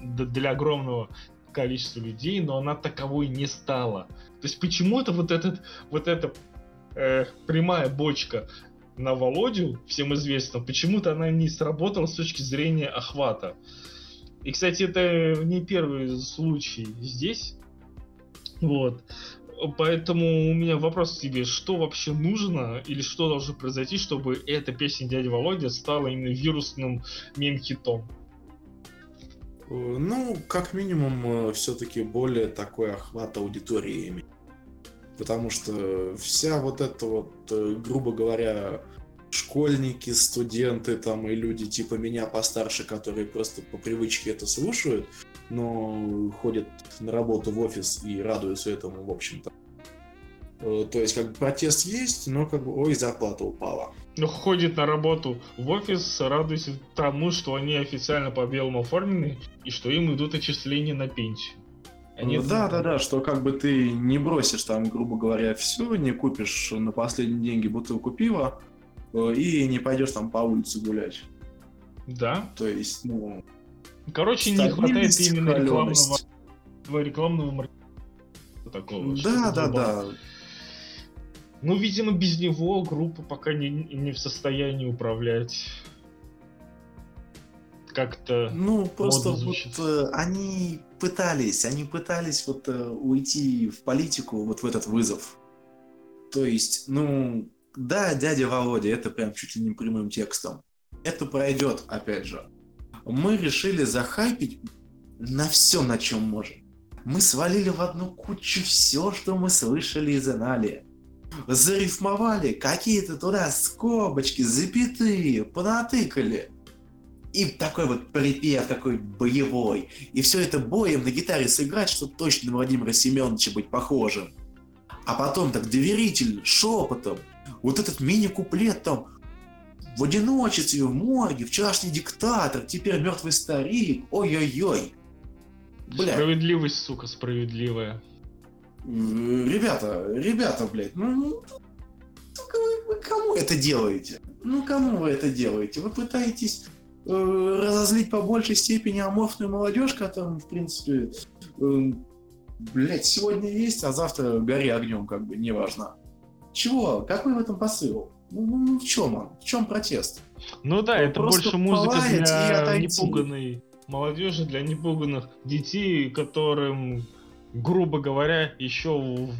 для огромного количества людей, но она таковой не стала. То есть почему-то вот этот, вот эта э, прямая бочка на Володю, всем известно, почему-то она не сработала с точки зрения охвата. И, кстати, это не первый случай здесь. Вот. Поэтому у меня вопрос к тебе, что вообще нужно или что должно произойти, чтобы эта песня дяди Володя стала именно вирусным мем-хитом? Э, ну, как минимум, э, все-таки более такой охват аудитории иметь. Потому что вся вот эта вот, э, грубо говоря, школьники, студенты там и люди типа меня постарше, которые просто по привычке это слушают, но ходят на работу в офис и радуются этому, в общем-то. То есть, как бы протест есть, но как бы, ой, зарплата упала ну, ходит на работу в офис, радуется тому, что они официально по белому оформлены и что им идут отчисления на пенсию. Они ну, да, да, да, что как бы ты не бросишь там, грубо говоря, все, не купишь на последние деньги бутылку пива э, и не пойдешь там по улице гулять. Да. То есть, ну... Короче, не хватает именно рекламного, рекламного такого. Да, да, да. Ну, видимо, без него группа пока не, не в состоянии управлять. Как-то. Ну, просто вот э, они пытались, они пытались вот э, уйти в политику, вот в этот вызов. То есть, ну, да, дядя Володя, это прям чуть ли не прямым текстом. Это пройдет, опять же. Мы решили захайпить на все, на чем можем. Мы свалили в одну кучу все, что мы слышали и знали зарифмовали какие-то туда скобочки, запятые, понатыкали. И такой вот припев такой боевой. И все это боем на гитаре сыграть, чтобы точно на Владимира Семеновича быть похожим. А потом так доверительно, шепотом. Вот этот мини-куплет там в одиночестве, в морге, вчерашний диктатор, теперь мертвый старик, ой-ой-ой. Бля. Справедливость, сука, справедливая. Ребята, ребята, блядь, ну, ну вы, вы кому это делаете? Ну кому вы это делаете? Вы пытаетесь разозлить по большей степени аморфную молодежь, которая, в принципе, э, блядь, сегодня есть, а завтра гори огнем, как бы, неважно. Чего? Какой в этом посыл? Ну, ну, ну в чем он? В чем протест? Ну да, это больше музыка для непуганной молодежи, для непуганных детей, которым грубо говоря, еще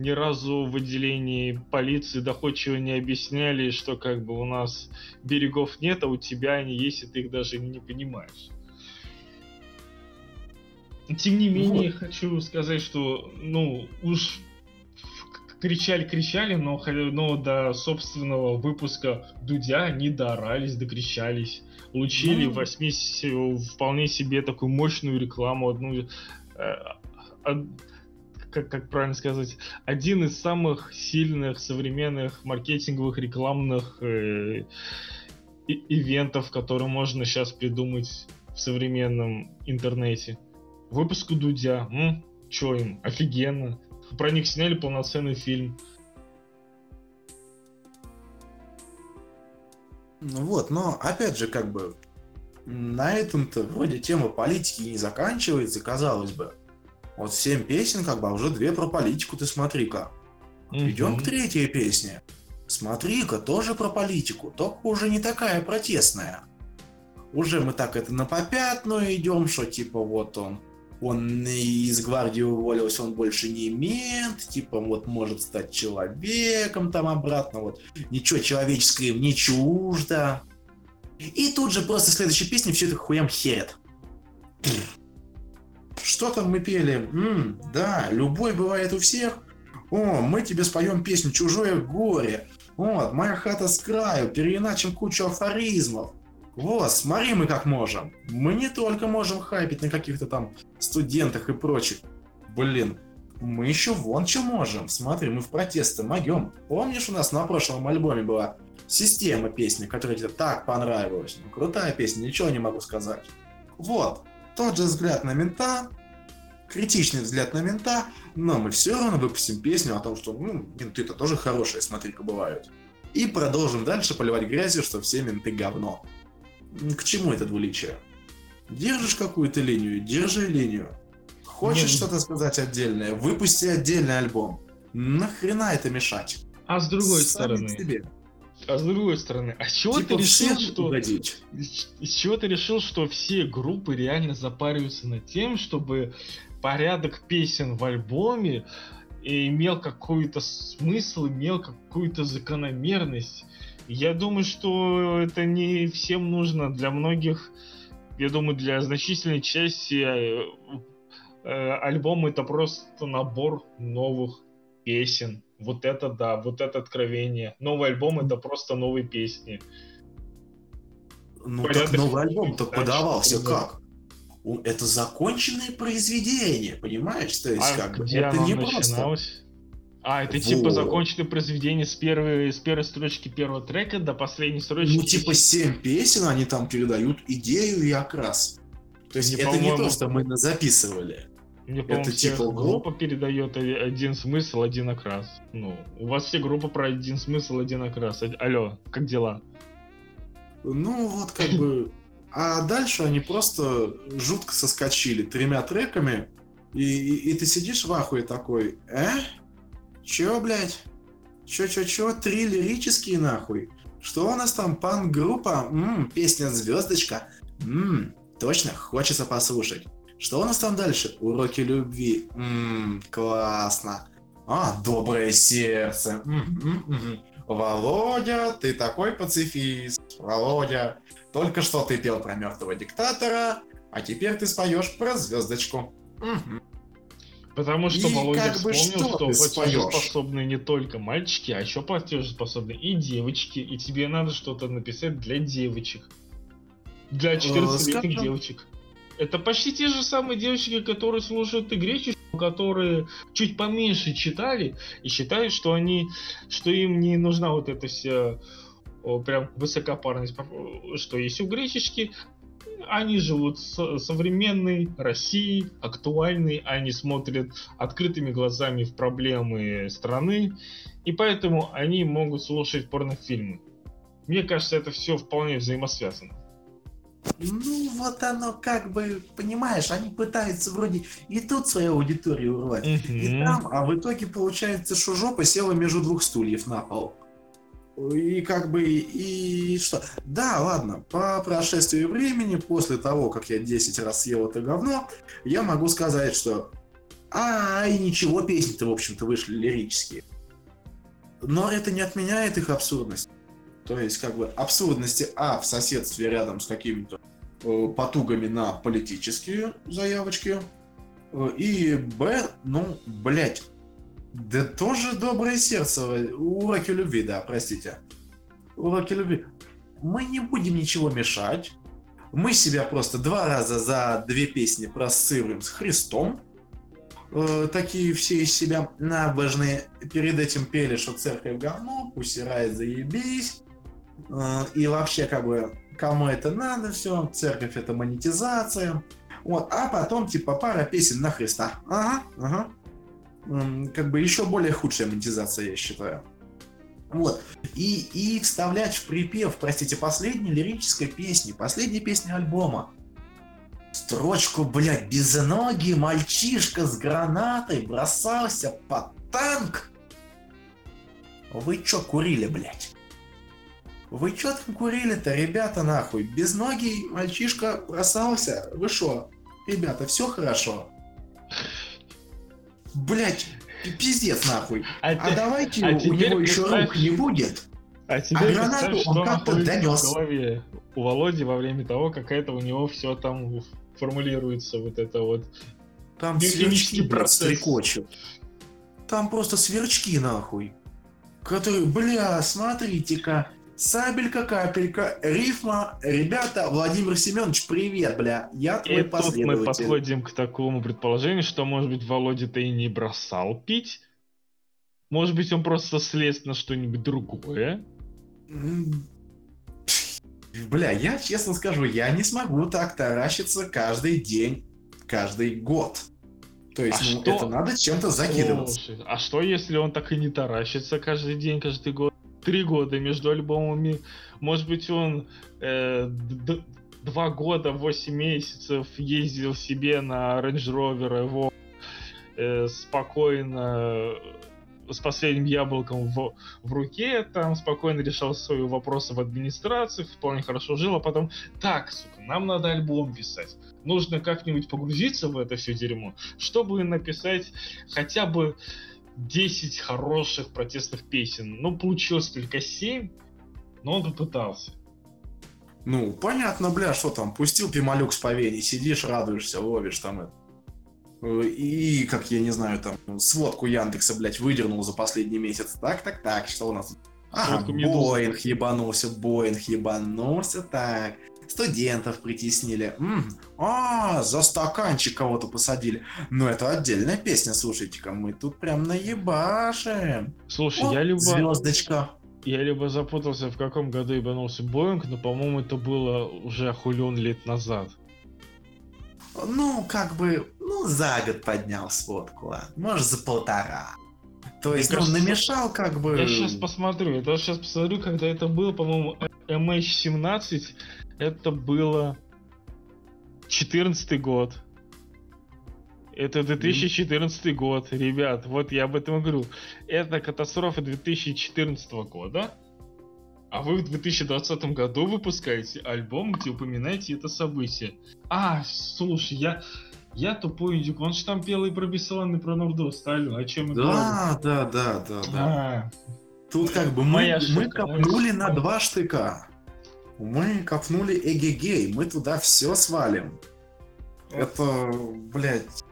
ни разу в отделении полиции доходчиво не объясняли, что как бы у нас берегов нет, а у тебя они есть, и ты их даже не понимаешь. Тем не менее, вот. хочу сказать, что, ну, уж кричали-кричали, но, но до собственного выпуска Дудя не доорались, докричались. Получили ну... 8 вполне себе такую мощную рекламу, одну э, как, как правильно сказать, один из самых сильных современных маркетинговых рекламных э, и, ивентов, которые можно сейчас придумать в современном интернете. Выпуску Дудя. М? Чё им? Офигенно. Про них сняли полноценный фильм. Ну вот, но опять же, как бы на этом-то вроде тема политики не заканчивается, казалось бы. Вот семь песен, как бы, а уже две про политику, ты смотри-ка. Mm-hmm. Идем к третьей песне. Смотри-ка, тоже про политику, только уже не такая протестная. Уже мы так это на попятную идем, что типа вот он, он из гвардии уволился, он больше не мент, типа вот может стать человеком там обратно, вот ничего человеческого им не чуждо. И тут же просто следующей песни все это хуям херят. Что там мы пели? М, да, любой бывает у всех. О, мы тебе споем песню «Чужое горе». Вот, моя хата с краю, переиначим кучу афоризмов. Вот, смотри мы как можем. Мы не только можем хайпить на каких-то там студентах и прочих. Блин, мы еще вон что можем. Смотри, мы в протесты могем. Помнишь, у нас на прошлом альбоме была система песни, которая тебе так понравилась? Ну, крутая песня, ничего не могу сказать. Вот, тот же взгляд на мента, критичный взгляд на мента, но мы все равно выпустим песню о том, что ну, менты-то тоже хорошие, смотри-ка, бывают. И продолжим дальше поливать грязью, что все менты говно. К чему это двуличие? Держишь какую-то линию, держи линию. Хочешь что-то сказать отдельное, выпусти отдельный альбом. Нахрена это мешать? А с другой Сами стороны, себе. А с другой стороны, а с чего типа ты решил, что... Угодить. Из чего ты решил, что все группы реально запариваются над тем, чтобы порядок песен в альбоме имел какой-то смысл, имел какую-то закономерность. Я думаю, что это не всем нужно. Для многих, я думаю, для значительной части э, э, альбом это просто набор новых песен. Вот это да, вот это откровение. Новый альбом это просто новые песни. Ну Порядок так новый альбом-то подавался как? Это законченное произведение, понимаешь? То есть, а как бы, это не просто... А, это типа вот. типа законченное произведение с первой, с первой строчки первого трека до последней строчки. Ну, типа семь песен, они там передают идею и окрас. То есть Мне, это не то, что мы записывали. Мне, это типа группа передает один смысл, один окрас. Ну, у вас все группы про один смысл, один окрас. Алло, как дела? Ну, вот как бы... А дальше они просто жутко соскочили тремя треками. И, и, и ты сидишь в ахуе такой, э? Чё, блядь? Чё-чё-чё? Три лирические нахуй? Что у нас там, пан-группа? Ммм, песня «Звездочка». Ммм, точно, хочется послушать. Что у нас там дальше? Уроки любви. Ммм, классно. А, доброе сердце. М-м-м. Володя, ты такой пацифист. Володя, только что ты пел про мертвого диктатора, а теперь ты споешь про звездочку. Угу. Потому что и Володя как бы вспомнил, что, что платежеспособны не только мальчики, а еще платежеспособны и девочки. И тебе надо что-то написать для девочек. Для 14-летних э, девочек. Это почти те же самые девочки, которые слушают и греческую, которые чуть поменьше читали и считают, что они, что им не нужна вот эта вся прям высокопарность, что есть у гречески, они живут в современной России, актуальной, они смотрят открытыми глазами в проблемы страны, и поэтому они могут слушать порнофильмы. Мне кажется, это все вполне взаимосвязано. Ну, вот оно как бы, понимаешь, они пытаются вроде и тут свою аудиторию урвать, uh-huh. и там, а в итоге получается, что жопа села между двух стульев на пол. И как бы, и что? Да, ладно, по прошествии времени, после того, как я 10 раз съел это говно, я могу сказать, что а, и ничего, песни-то, в общем-то, вышли лирические. Но это не отменяет их абсурдность. То есть, как бы, абсурдности, а, в соседстве рядом с какими-то э, потугами на политические заявочки, э, и, б, ну, блять, да тоже доброе сердце. Уроки любви, да, простите. Уроки любви. Мы не будем ничего мешать. Мы себя просто два раза за две песни просыруем с Христом. Э, такие все из себя набожные. Перед этим пели, что церковь говно, пусть и рай заебись. Э, и вообще, как бы, кому это надо, все, церковь это монетизация. Вот, а потом, типа, пара песен на Христа. Ага, ага как бы еще более худшая монетизация, я считаю. Вот. И, и вставлять в припев, простите, последней лирической песни, последней песни альбома, строчку, блядь, безногий мальчишка с гранатой бросался под танк. Вы чё курили, блядь? Вы чё там курили-то, ребята, нахуй? Безногий мальчишка бросался? Вы шо? Ребята, все хорошо? Блять, пиздец нахуй. А, а давайте а у него еще рук не будет. А а гранату он как-то донес. В голове у Володи во время того, как это у него все там формулируется, вот это вот. Там сверчки стрекочут. Там просто сверчки нахуй. Которые, бля, смотрите-ка, Сабелька, капелька, рифма. Ребята, Владимир Семенович, привет, бля. Я твой и последователь. тут мы подходим к такому предположению, что, может быть, Володя-то и не бросал пить. Может быть, он просто слез на что-нибудь другое. Бля, я честно скажу, я не смогу так таращиться каждый день, каждый год. То есть, а ну, что? это надо чем-то закидываться. Слушай, а что, если он так и не таращится каждый день, каждый год? Три года между альбомами. Может быть, он э, два года, восемь месяцев ездил себе на Range Rover его э, спокойно с последним яблоком в, в руке, там спокойно решал свои вопросы в администрации, вполне хорошо жил, а потом, так, сука, нам надо альбом писать. Нужно как-нибудь погрузиться в это все дерьмо, чтобы написать хотя бы 10 хороших протестных песен. Ну, получилось только 7, но он попытался. Ну, понятно, бля, что там, пустил пималюк с повени, сидишь, радуешься, ловишь там это. И, как я не знаю, там, сводку Яндекса, блядь, выдернул за последний месяц. Так, так, так, что у нас? Ага, Боинг ебанулся, Боинг ебанулся, так студентов притеснили. М-м, а, за стаканчик кого-то посадили. Ну, это отдельная песня, слушайте-ка, мы тут прям наебашим. Слушай, О, я либо... Звездочка. Я либо запутался, в каком году ебанулся Боинг, но, по-моему, это было уже хулион лет назад. Ну, как бы, ну, за год поднял сводку, ладно. Может, за полтора. То есть, Мне ну, кажется, намешал как бы... Я сейчас посмотрю, я сейчас посмотрю, когда это было, по-моему, MH17, это было 14 год. Это 2014 год, ребят. Вот я об этом говорю. Это катастрофа 2014 года. А вы в 2020 году выпускаете альбом, где упоминаете это событие. А, слушай, я... Я тупой индюк. Он же там пел и про Бессонный, и про Нурдост. Алло, о чем мы Да, да, да, да, да. А, Тут как бы мы, Моя мы ошибка, копнули на два штыка. Мы копнули эгегей, мы туда все свалим. Это, блядь.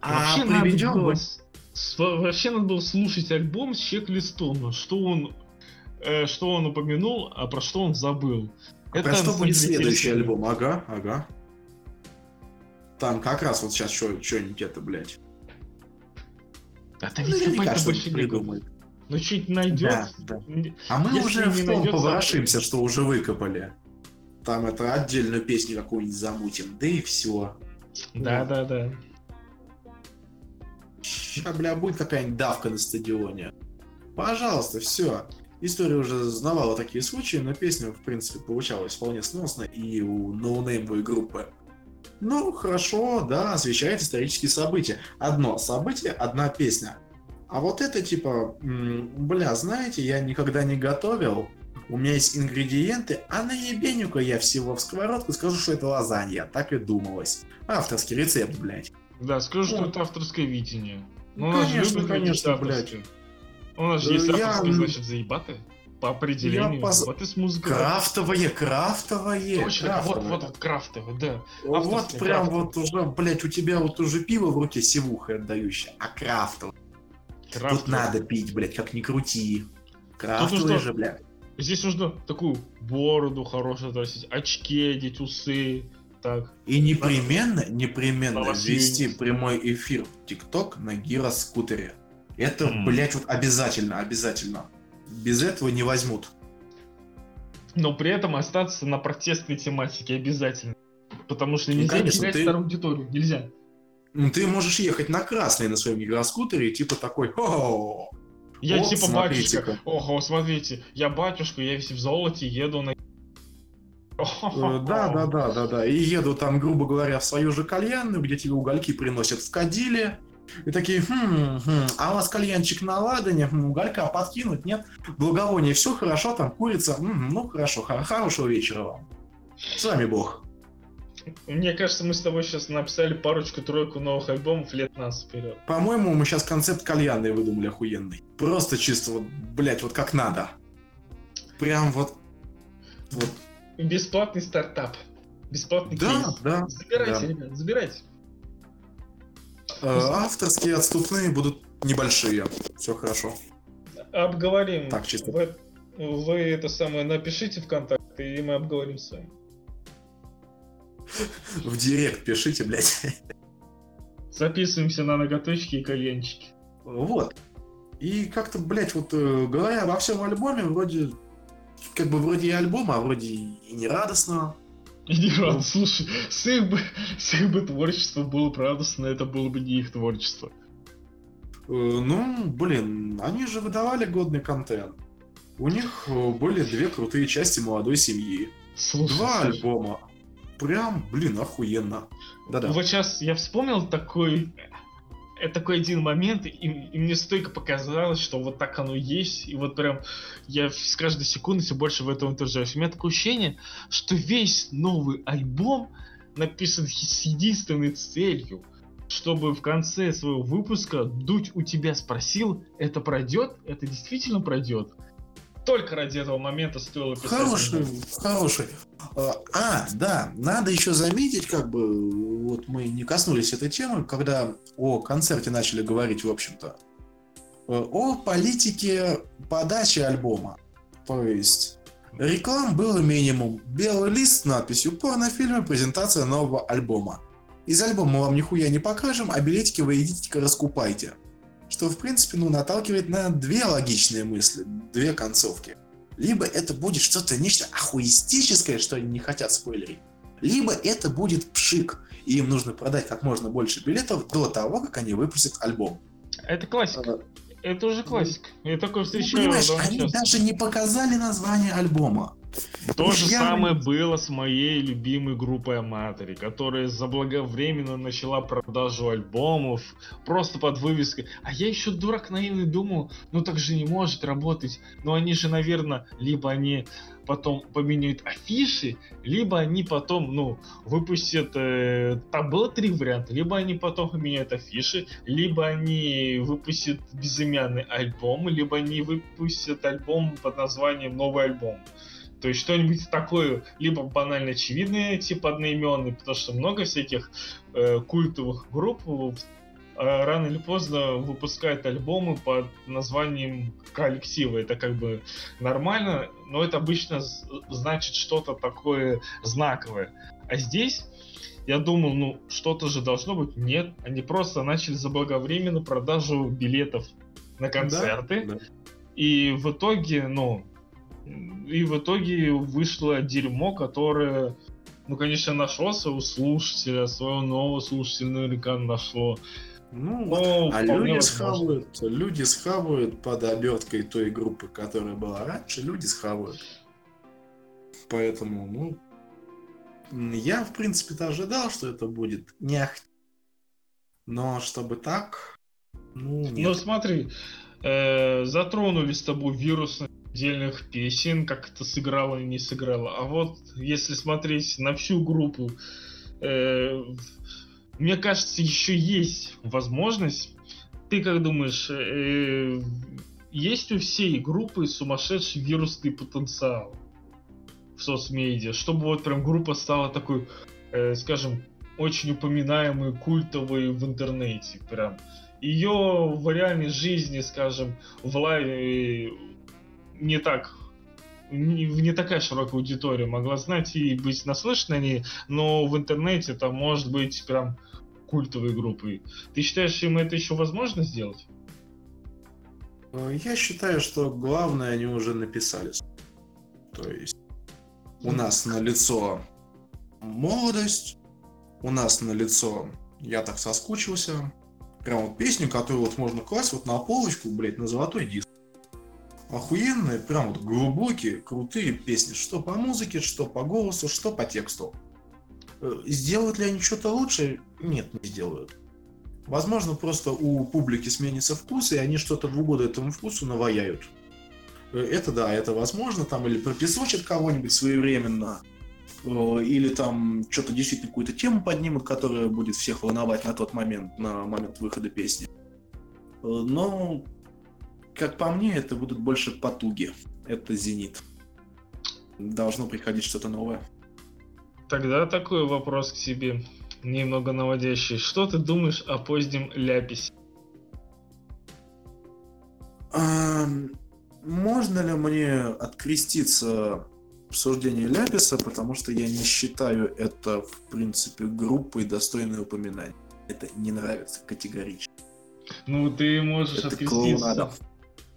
А Вообще надо, было, вообще надо было слушать альбом с чек-листом, что он, э, что он упомянул, а про что он забыл. Про на что самом будет следующий альбом? Ага, ага. Там как раз вот сейчас что-нибудь это, блядь. Это Ну, ведь какой-то большевик. придумает. Ну чуть найдет. Да, да. А мы Если уже в том поворошимся, что уже выкопали. Там это отдельную песню какую-нибудь замутим, да и все. Да, да, да. Ща, бля, будет какая-нибудь давка на стадионе. Пожалуйста, все. История уже знавала такие случаи, но песня, в принципе, получалась вполне сносно и у ноунеймовой группы. Ну, хорошо, да, освещает исторические события. Одно событие, одна песня. А вот это типа, бля, знаете, я никогда не готовил, у меня есть ингредиенты, а на ебенюка я всего в сковородку скажу, что это лазанья. Так и думалось. Авторский рецепт, блядь. Да, скажу, что Ну. это авторское видение. Ну, у нас же конечно, любят конечно, авторское. У нас же есть я- авторское, значит, заебаты. По определению. поз- Вот и с музыкой. Крафтовое, крафтовое, Точно, вот, крафтовое. вот, вот, крафтовый, да. Вот авторское, прям крафтовое. вот уже, блядь, у тебя вот уже пиво в руке сивуха отдающее, а крафтовое. Тут Крафтовый. надо пить, блядь, как ни крути. Крафтовое нужно- же, блядь. Здесь нужно такую бороду хорошую носить, очки одеть, усы. Так. И непременно, непременно вести прямой эфир в ТикТок на гироскутере. Это, М. блядь, вот обязательно, обязательно. Без этого не возьмут. Но при этом остаться на протестной тематике обязательно. Потому что Ну, нельзя конечно, терять ты- старую аудиторию. Нельзя. Ну, ты можешь ехать на красный на своем гироскутере и типа такой, хо Я Вот, типа смотрите-ка. батюшка. Ого, смотрите, я батюшка, я весь в золоте, еду на... Э, Да, да, да, да, да. И еду там, грубо говоря, в свою же кальянную, где тебе угольки приносят в кадиле. И такие, хм, хм, а у вас кальянчик на ладане, Хм, уголька подкинуть, нет? Благовоние, все хорошо, там курица, М, ну хорошо, хор- хорошего вечера вам. С вами Бог. Мне кажется, мы с тобой сейчас написали парочку-тройку новых альбомов лет нас вперед. По-моему, мы сейчас концепт кальянной выдумали охуенный. Просто чисто вот, блять, вот как надо. Прям вот, вот, Бесплатный стартап. Бесплатный да, кейс. да. Забирайте, да. ребят, забирайте. Э, авторские отступные будут небольшие. Все хорошо. Обговорим. Так, чисто. Вы, вы это самое напишите ВКонтакте, и мы обговорим с вами. В директ пишите, блядь. Записываемся на ноготочки и кальянчики. Вот. И как-то, блядь, вот э, говоря обо всем альбоме, вроде как бы вроде и альбома, а вроде и не радостно. И не рад, слушай, с их, бы, с их бы творчество было правдостно, это было бы не их творчество. Э, ну, блин, они же выдавали годный контент. У них э, были две крутые части молодой семьи. Слушай, Два слушай. альбома. Прям, блин, охуенно. Да-да. Вот сейчас я вспомнил такой, э, такой один момент, и, и мне стойко показалось, что вот так оно есть, и вот прям я с каждой секунды все больше в этом утверждаюсь. У меня такое ощущение, что весь новый альбом написан с единственной целью, чтобы в конце своего выпуска Дудь у тебя спросил, это пройдет? Это действительно пройдет? Только ради этого момента стоило писать. Хороший, хороший. А, А, да, надо еще заметить, как бы, вот мы не коснулись этой темы, когда о концерте начали говорить, в общем-то, э, о политике подачи альбома. То есть, реклам было минимум. Белый лист с надписью «Порнофильмы. Презентация нового альбома». Из альбома мы вам нихуя не покажем, а билетики вы идите раскупайте. Что, в принципе, ну, наталкивает на две логичные мысли, две концовки. Либо это будет что-то, нечто ахуистическое, что они не хотят спойлерить. Либо это будет пшик, и им нужно продать как можно больше билетов до того, как они выпустят альбом. Это классика. Это уже классика. Я такое Ну, встречаю понимаешь, довольно они часто. даже не показали название альбома. То же самое было с моей любимой группой Аматори, которая заблаговременно начала продажу альбомов просто под вывеской. А я еще дурак наивный думал, ну так же не может работать. Но они же, наверное, либо они потом поменяют афиши, либо они потом, ну, выпустят... Э, там было три варианта. Либо они потом поменяют афиши, либо они выпустят безымянный альбом, либо они выпустят альбом под названием «Новый альбом». То есть что-нибудь такое, либо банально очевидное, типа одноименный, потому что много всяких э, культовых групп э, рано или поздно выпускают альбомы под названием коллектива. Это как бы нормально, но это обычно значит что-то такое знаковое. А здесь я думал, ну, что-то же должно быть. Нет, они просто начали заблаговременно продажу билетов на концерты. Да, да. И в итоге, ну, и в итоге вышло дерьмо, которое, ну, конечно, нашло своего слушателя, своего нового слушателя наверняка нашло. Ну, Но а люди схавают, люди схавают под оберткой той группы, которая была раньше, люди схавают. Поэтому, ну, я, в принципе-то ожидал, что это будет не Но чтобы так, ну, нет. Ну, смотри, э, затронули с тобой вирусный отдельных песен, как это сыграло и не сыграло. А вот если смотреть на всю группу, э, мне кажется, еще есть возможность. Ты как думаешь, э, есть у всей группы сумасшедший вирусный потенциал в соцмедиа, чтобы вот прям группа стала такой, э, скажем, очень упоминаемой, культовой в интернете, прям. Ее в реальной жизни, скажем, в лайве не так не, не такая широкая аудитория могла знать и быть наслышана не, но в интернете там может быть прям культовой группой. Ты считаешь, им это еще возможно сделать? Я считаю, что главное они уже написали. То есть у нас на лицо молодость, у нас на лицо я так соскучился. Прям вот песню, которую вот можно класть вот на полочку, блядь, на золотой диск охуенные, прям вот глубокие, крутые песни, что по музыке, что по голосу, что по тексту. Э, сделают ли они что-то лучше? Нет, не сделают. Возможно, просто у публики сменится вкус, и они что-то в угоду этому вкусу наваяют. Э, это да, это возможно, там или пропесочат кого-нибудь своевременно, э, или там что-то действительно какую-то тему поднимут, которая будет всех волновать на тот момент, на момент выхода песни. Но как по мне, это будут больше потуги. Это «Зенит». Должно приходить что-то новое. Тогда такой вопрос к себе, немного наводящий. Что ты думаешь о позднем ляписе? А, можно ли мне откреститься обсуждение ляписа, потому что я не считаю это, в принципе, группой достойной упоминания. Это не нравится категорично. Ну, ты можешь это откреститься. Клоунада.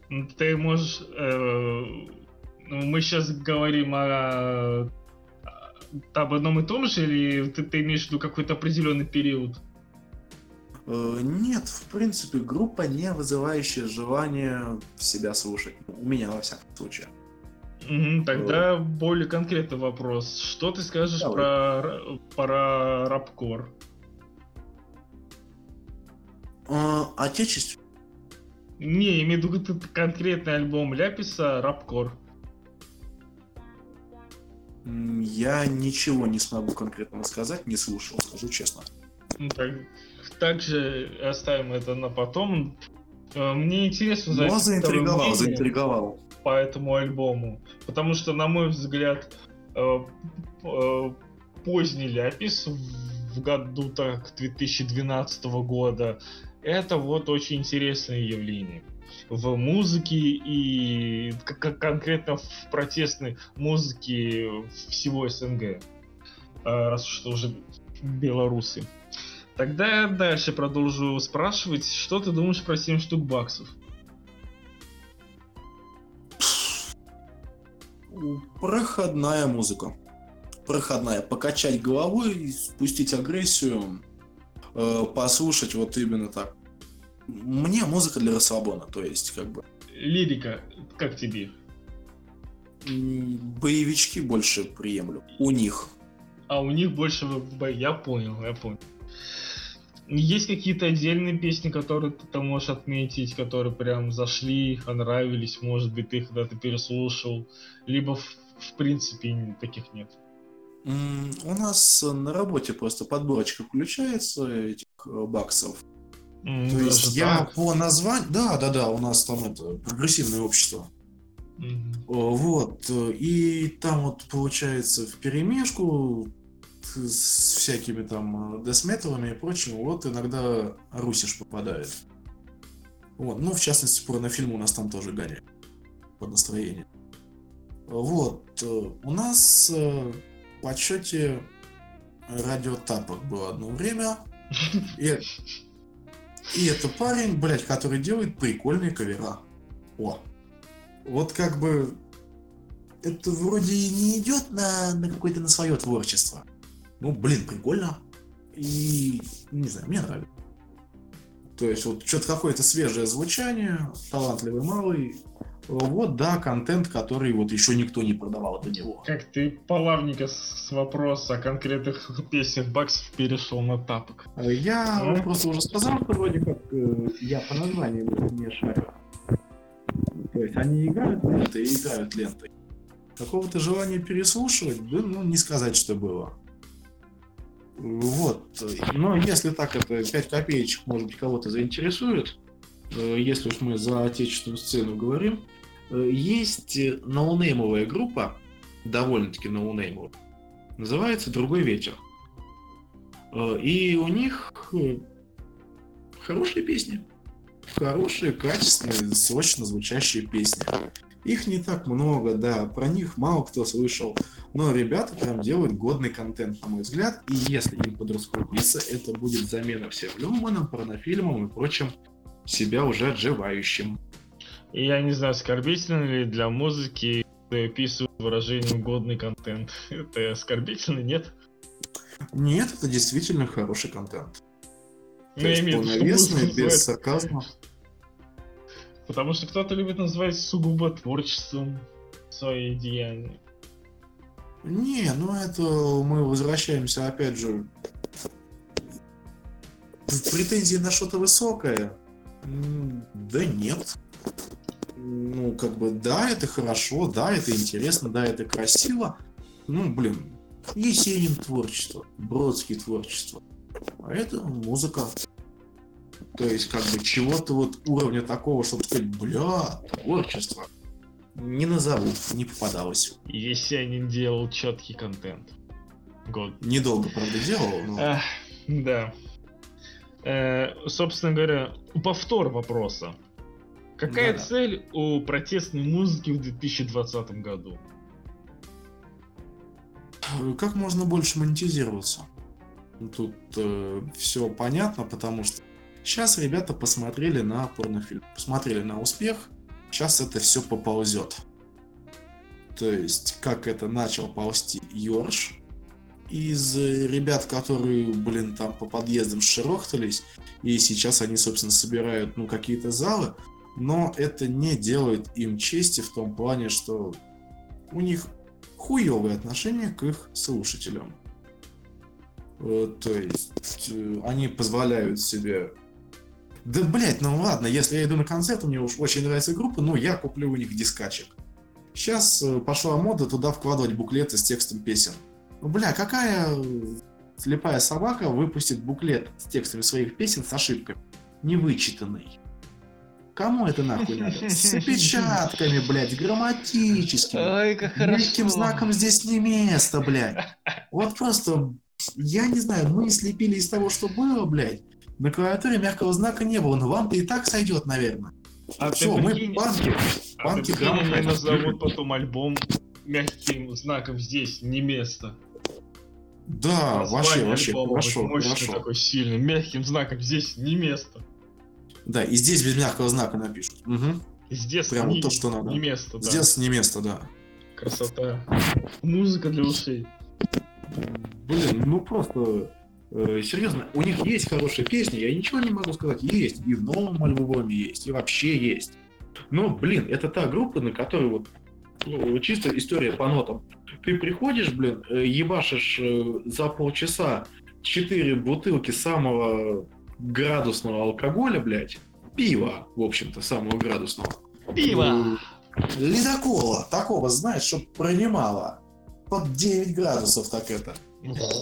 Ну, ты можешь... Э, ну, мы сейчас говорим о, об одном и том же, или ты, ты имеешь в виду какой-то определенный период? Э, нет, в принципе, группа не вызывающая желание себя слушать. У меня, во всяком случае. Угу, тогда э... более конкретный вопрос. Что ты скажешь Давай. про, про рапкор? Э, отечественный не, имею в виду конкретный альбом Ляписа «Рапкор». Я ничего не смогу конкретно сказать, не слушал, скажу честно. Ну, так, также оставим это на потом. Э, мне интересно узнать... Но заинтриговал, заинтриговал. По этому альбому. Потому что, на мой взгляд, э, э, поздний Ляпис в году так 2012 года это вот очень интересное явление в музыке и как конкретно в протестной музыке всего СНГ, а, раз что уже белорусы. Тогда я дальше продолжу спрашивать, что ты думаешь про 7 штук баксов? Проходная музыка. Проходная. Покачать головой, спустить агрессию, э, послушать вот именно так. Мне музыка для расслабона, то есть как бы. Лирика, как тебе? Боевички больше приемлю. У них. А у них больше... Я понял, я понял. Есть какие-то отдельные песни, которые ты там можешь отметить, которые прям зашли, понравились, может быть, ты когда-то переслушал, либо в, в принципе таких нет? У нас на работе просто подборочка включается этих э, баксов. Mm, То есть я так? по названию... Да, да, да, у нас там это прогрессивное общество. Mm-hmm. Вот. И там вот получается в перемешку с всякими там десметалами и прочим, вот иногда Русиш попадает. Вот. Ну, в частности, порнофильм у нас там тоже гоняет под настроение. Вот. У нас в отчете радиотапок было одно время. И, и это парень, блядь, который делает прикольные кавера. О. Вот как бы это вроде не идет на, на какое-то на свое творчество. Ну, блин, прикольно. И, не знаю, мне нравится. То есть вот что-то какое-то свежее звучание, талантливый малый. Вот, да, контент, который вот еще никто не продавал до него. Как ты плавненько с вопроса о конкретных песнях баксов перешел на тапок. Я а? просто уже сказал, что вроде как э, я по названию не шарю. То есть они играют лентой и играют лентой. Какого-то желания переслушивать, да, ну, не сказать, что было. Вот. Но если так, это 5 копеечек, может быть, кого-то заинтересует, если уж мы за отечественную сцену говорим, э, есть ноунеймовая группа, довольно-таки ноунеймовая, называется «Другой ветер». Э, и у них хорошие песни. Хорошие, качественные, сочно звучащие песни. Их не так много, да, про них мало кто слышал. Но ребята прям делают годный контент, на мой взгляд. И если им подраскрутиться, это будет замена всем люманам, порнофильмам и прочим себя уже отживающим. И я не знаю, оскорбительно ли для музыки описывают выражение годный контент. Это оскорбительно, нет? Нет, это действительно хороший контент. Ну, То есть полновесный, без сарказма. Потому что кто-то любит называть сугубо творчеством свои деяния. Не, ну это мы возвращаемся опять же претензии на что-то высокое. Да нет. Ну, как бы, да, это хорошо, да, это интересно, да, это красиво. Ну, блин, Есенин творчество, Бродский творчество. А это музыка. То есть, как бы, чего-то вот уровня такого, чтобы сказать, бля, творчество, не назову, не попадалось. Есенин делал четкий контент. Год. Недолго, правда, делал, но... А, да. Э, собственно говоря, повтор вопроса. Какая да. цель у протестной музыки в 2020 году? Как можно больше монетизироваться? Тут э, все понятно, потому что Сейчас ребята посмотрели на порнофильм, посмотрели на успех, сейчас это все поползет. То есть, как это начал ползти Йорш, из ребят, которые, блин, там по подъездам шерохтались, и сейчас они, собственно, собирают, ну, какие-то залы, но это не делает им чести в том плане, что у них хуевые отношения к их слушателям. Э, то есть э, они позволяют себе да, блять, ну ладно, если я иду на концерт, мне уж очень нравится группа, ну, я куплю у них дискачек. Сейчас э, пошла мода туда вкладывать буклеты с текстом песен. Ну, бля, какая слепая собака выпустит буклет с текстами своих песен с ошибками? Невычитанный. Кому это нахуй надо? С опечатками, блядь, грамматическими. Ой, как хорошо. Мягким знаком здесь не место, блядь. Вот просто, я не знаю, мы слепили из того, что было, блядь. На клавиатуре мягкого знака не было, но вам-то и так сойдет, наверное. А Все, мы прикинь, банки. Банки а грамотно. назовут потом альбом мягким знаком здесь не место. Да, Название вообще, вообще, хорошо, мощный хорошо. такой сильный, мягким знаком здесь не место. Да, и здесь без мягкого знака напишут. Угу. Здесь Прямо не, то, что надо. Не место, да. Здесь не место, да. Красота. Музыка для ушей. Блин, ну просто Э, серьезно, у них есть хорошие песни, я ничего не могу сказать, есть, и в новом альбоме есть, и вообще есть. Но, блин, это та группа, на которой вот Ну, чисто история по нотам. Ты приходишь, блин, э, ебашишь э, за полчаса четыре бутылки самого градусного алкоголя, блядь, пива, в общем-то, самого градусного. Пиво! Ледокола, такого, знаешь, чтоб пронимало. Под 9 градусов так это.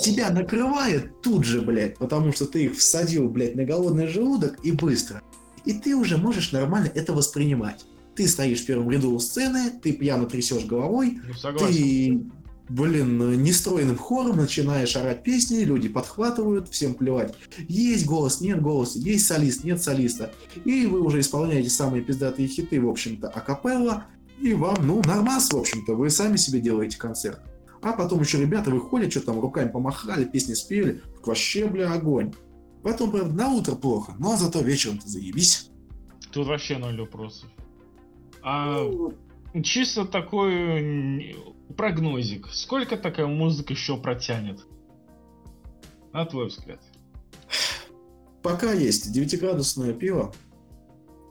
Тебя накрывает тут же, блядь, потому что ты их всадил, блядь, на голодный желудок и быстро. И ты уже можешь нормально это воспринимать. Ты стоишь в первом ряду у сцены, ты пьяно трясешь головой, Ну, ты, блин, нестроенным хором начинаешь орать песни, люди подхватывают, всем плевать. Есть голос, нет голоса, есть солист, нет солиста. И вы уже исполняете самые пиздатые хиты, в общем-то, акапелла, и вам, ну, нормас, в общем-то, вы сами себе делаете концерт. А потом еще ребята выходят, что там руками помахали, песни спели, так вообще, бля, огонь. Потом, правда, на утро плохо, но зато вечером-то заебись. Тут вообще ноль вопросов. А чисто такой прогнозик. Сколько такая музыка еще протянет? На твой взгляд. Пока есть 9-градусное пиво,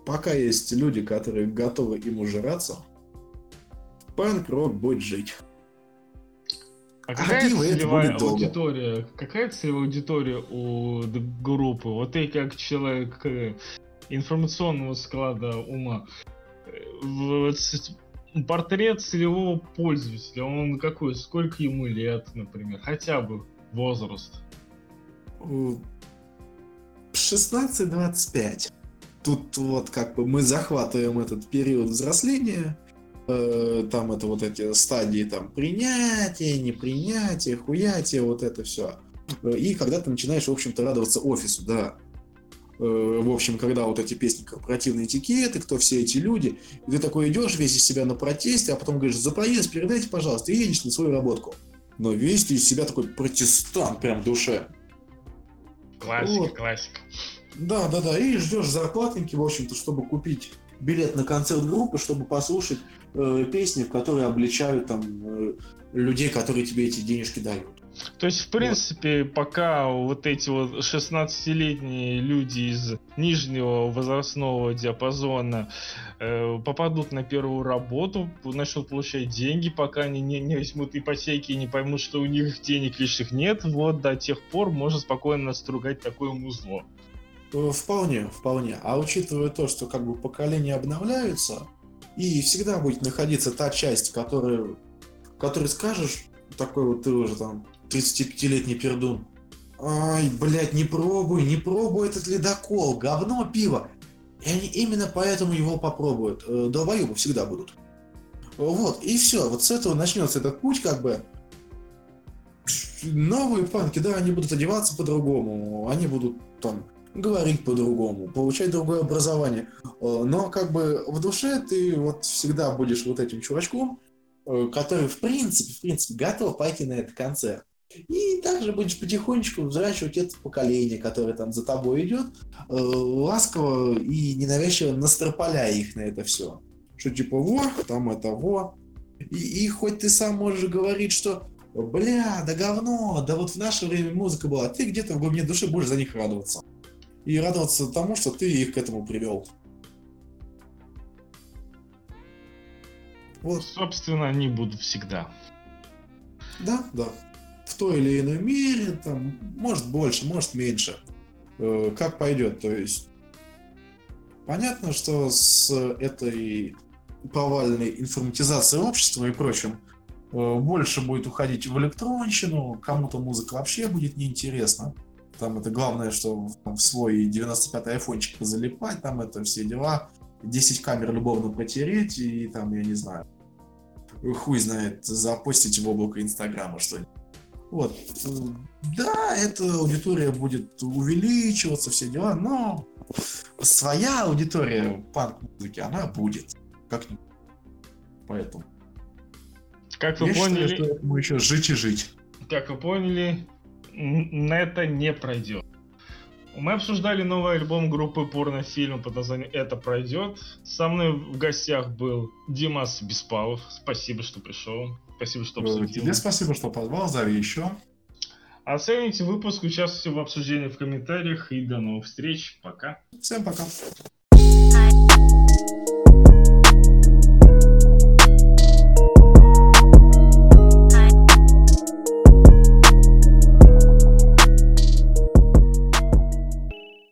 пока есть люди, которые готовы им ужираться, панк-рок будет жить. А какая пиво это целевая будет долго. аудитория? Какая целевая аудитория у группы? Вот ты как человек э, информационного склада ума. Портрет целевого пользователя, он какой? Сколько ему лет, например? Хотя бы возраст. Э, 16-25. Тут вот как бы мы захватываем этот период взросления, э, там это вот эти стадии там принятия, непринятия, хуятия, вот это все. И когда ты начинаешь, в общем-то, радоваться офису, да. Э, В общем, когда вот эти песни корпоративные этикеты, кто все эти люди, и ты такой идешь весь из себя на протесте, а потом говоришь, за проезд передайте, пожалуйста, и едешь на свою работку. Но весь ты из себя такой протестант прям в душе. Классика, Вот. классика. Да, да, да. И ждешь зарплатники, в общем-то, чтобы купить билет на концерт группы, чтобы послушать э, песни, в которые обличают там э, людей, которые тебе эти денежки дают. То есть, в принципе, пока вот эти вот 16-летние люди из нижнего возрастного диапазона э, попадут на первую работу, начнут получать деньги, пока они не, не возьмут ипотеки и не поймут, что у них денег лишних нет, вот до тех пор можно спокойно настругать такое музло. Э, Вполне, вполне. А учитывая то, что как бы поколения обновляются, и всегда будет находиться та часть, которая, которой скажешь, такой вот ты уже там 35-летний пердун, ай, блядь, не пробуй, не пробуй этот ледокол, говно пиво. И они именно поэтому его попробуют. Э, Долбоебы всегда будут. Вот, и все, вот с этого начнется этот путь, как бы. Новые панки, да, они будут одеваться по-другому, они будут там говорить по-другому, получать другое образование. Э, Но как бы в душе ты вот всегда будешь вот этим чувачком, который в принципе, в принципе готов пойти на этот концерт. И также будешь потихонечку взращивать это поколение, которое там за тобой идет, э, ласково и ненавязчиво настропаляя их на это все. Что типа, во, там это, во. И, и хоть ты сам можешь говорить, что бля, да говно, да вот в наше время музыка была, ты где-то в глубине души будешь за них радоваться. И радоваться тому, что ты их к этому привел. Вот, Собственно, они будут всегда. да, да. В той или иной мере, там, может больше, может меньше. Э, как пойдет, то есть. Понятно, что с этой повальной информатизацией общества и прочим э, больше будет уходить в электронщину, кому-то музыка вообще будет неинтересна. Там это главное, что в- там, в свой 95-й айфончик позалипать, там это все дела. 10 камер любовно протереть и там, я не знаю, хуй знает, запостить в облако Инстаграма что-нибудь. Вот. Да, эта аудитория будет увеличиваться, все дела, но своя аудитория панк-музыки, она будет. Как Поэтому. Как вы Я поняли, считаю, что этому еще жить и жить. как вы поняли, на это не пройдет. Мы обсуждали новый альбом группы порнофильм под названием «Это пройдет». Со мной в гостях был Димас Беспалов. Спасибо, что пришел. Спасибо, что обсудил. Э, Тебе спасибо, что позвал, зови еще. Оцените выпуск, участвуйте в обсуждении в комментариях и до новых встреч. Пока. Всем пока.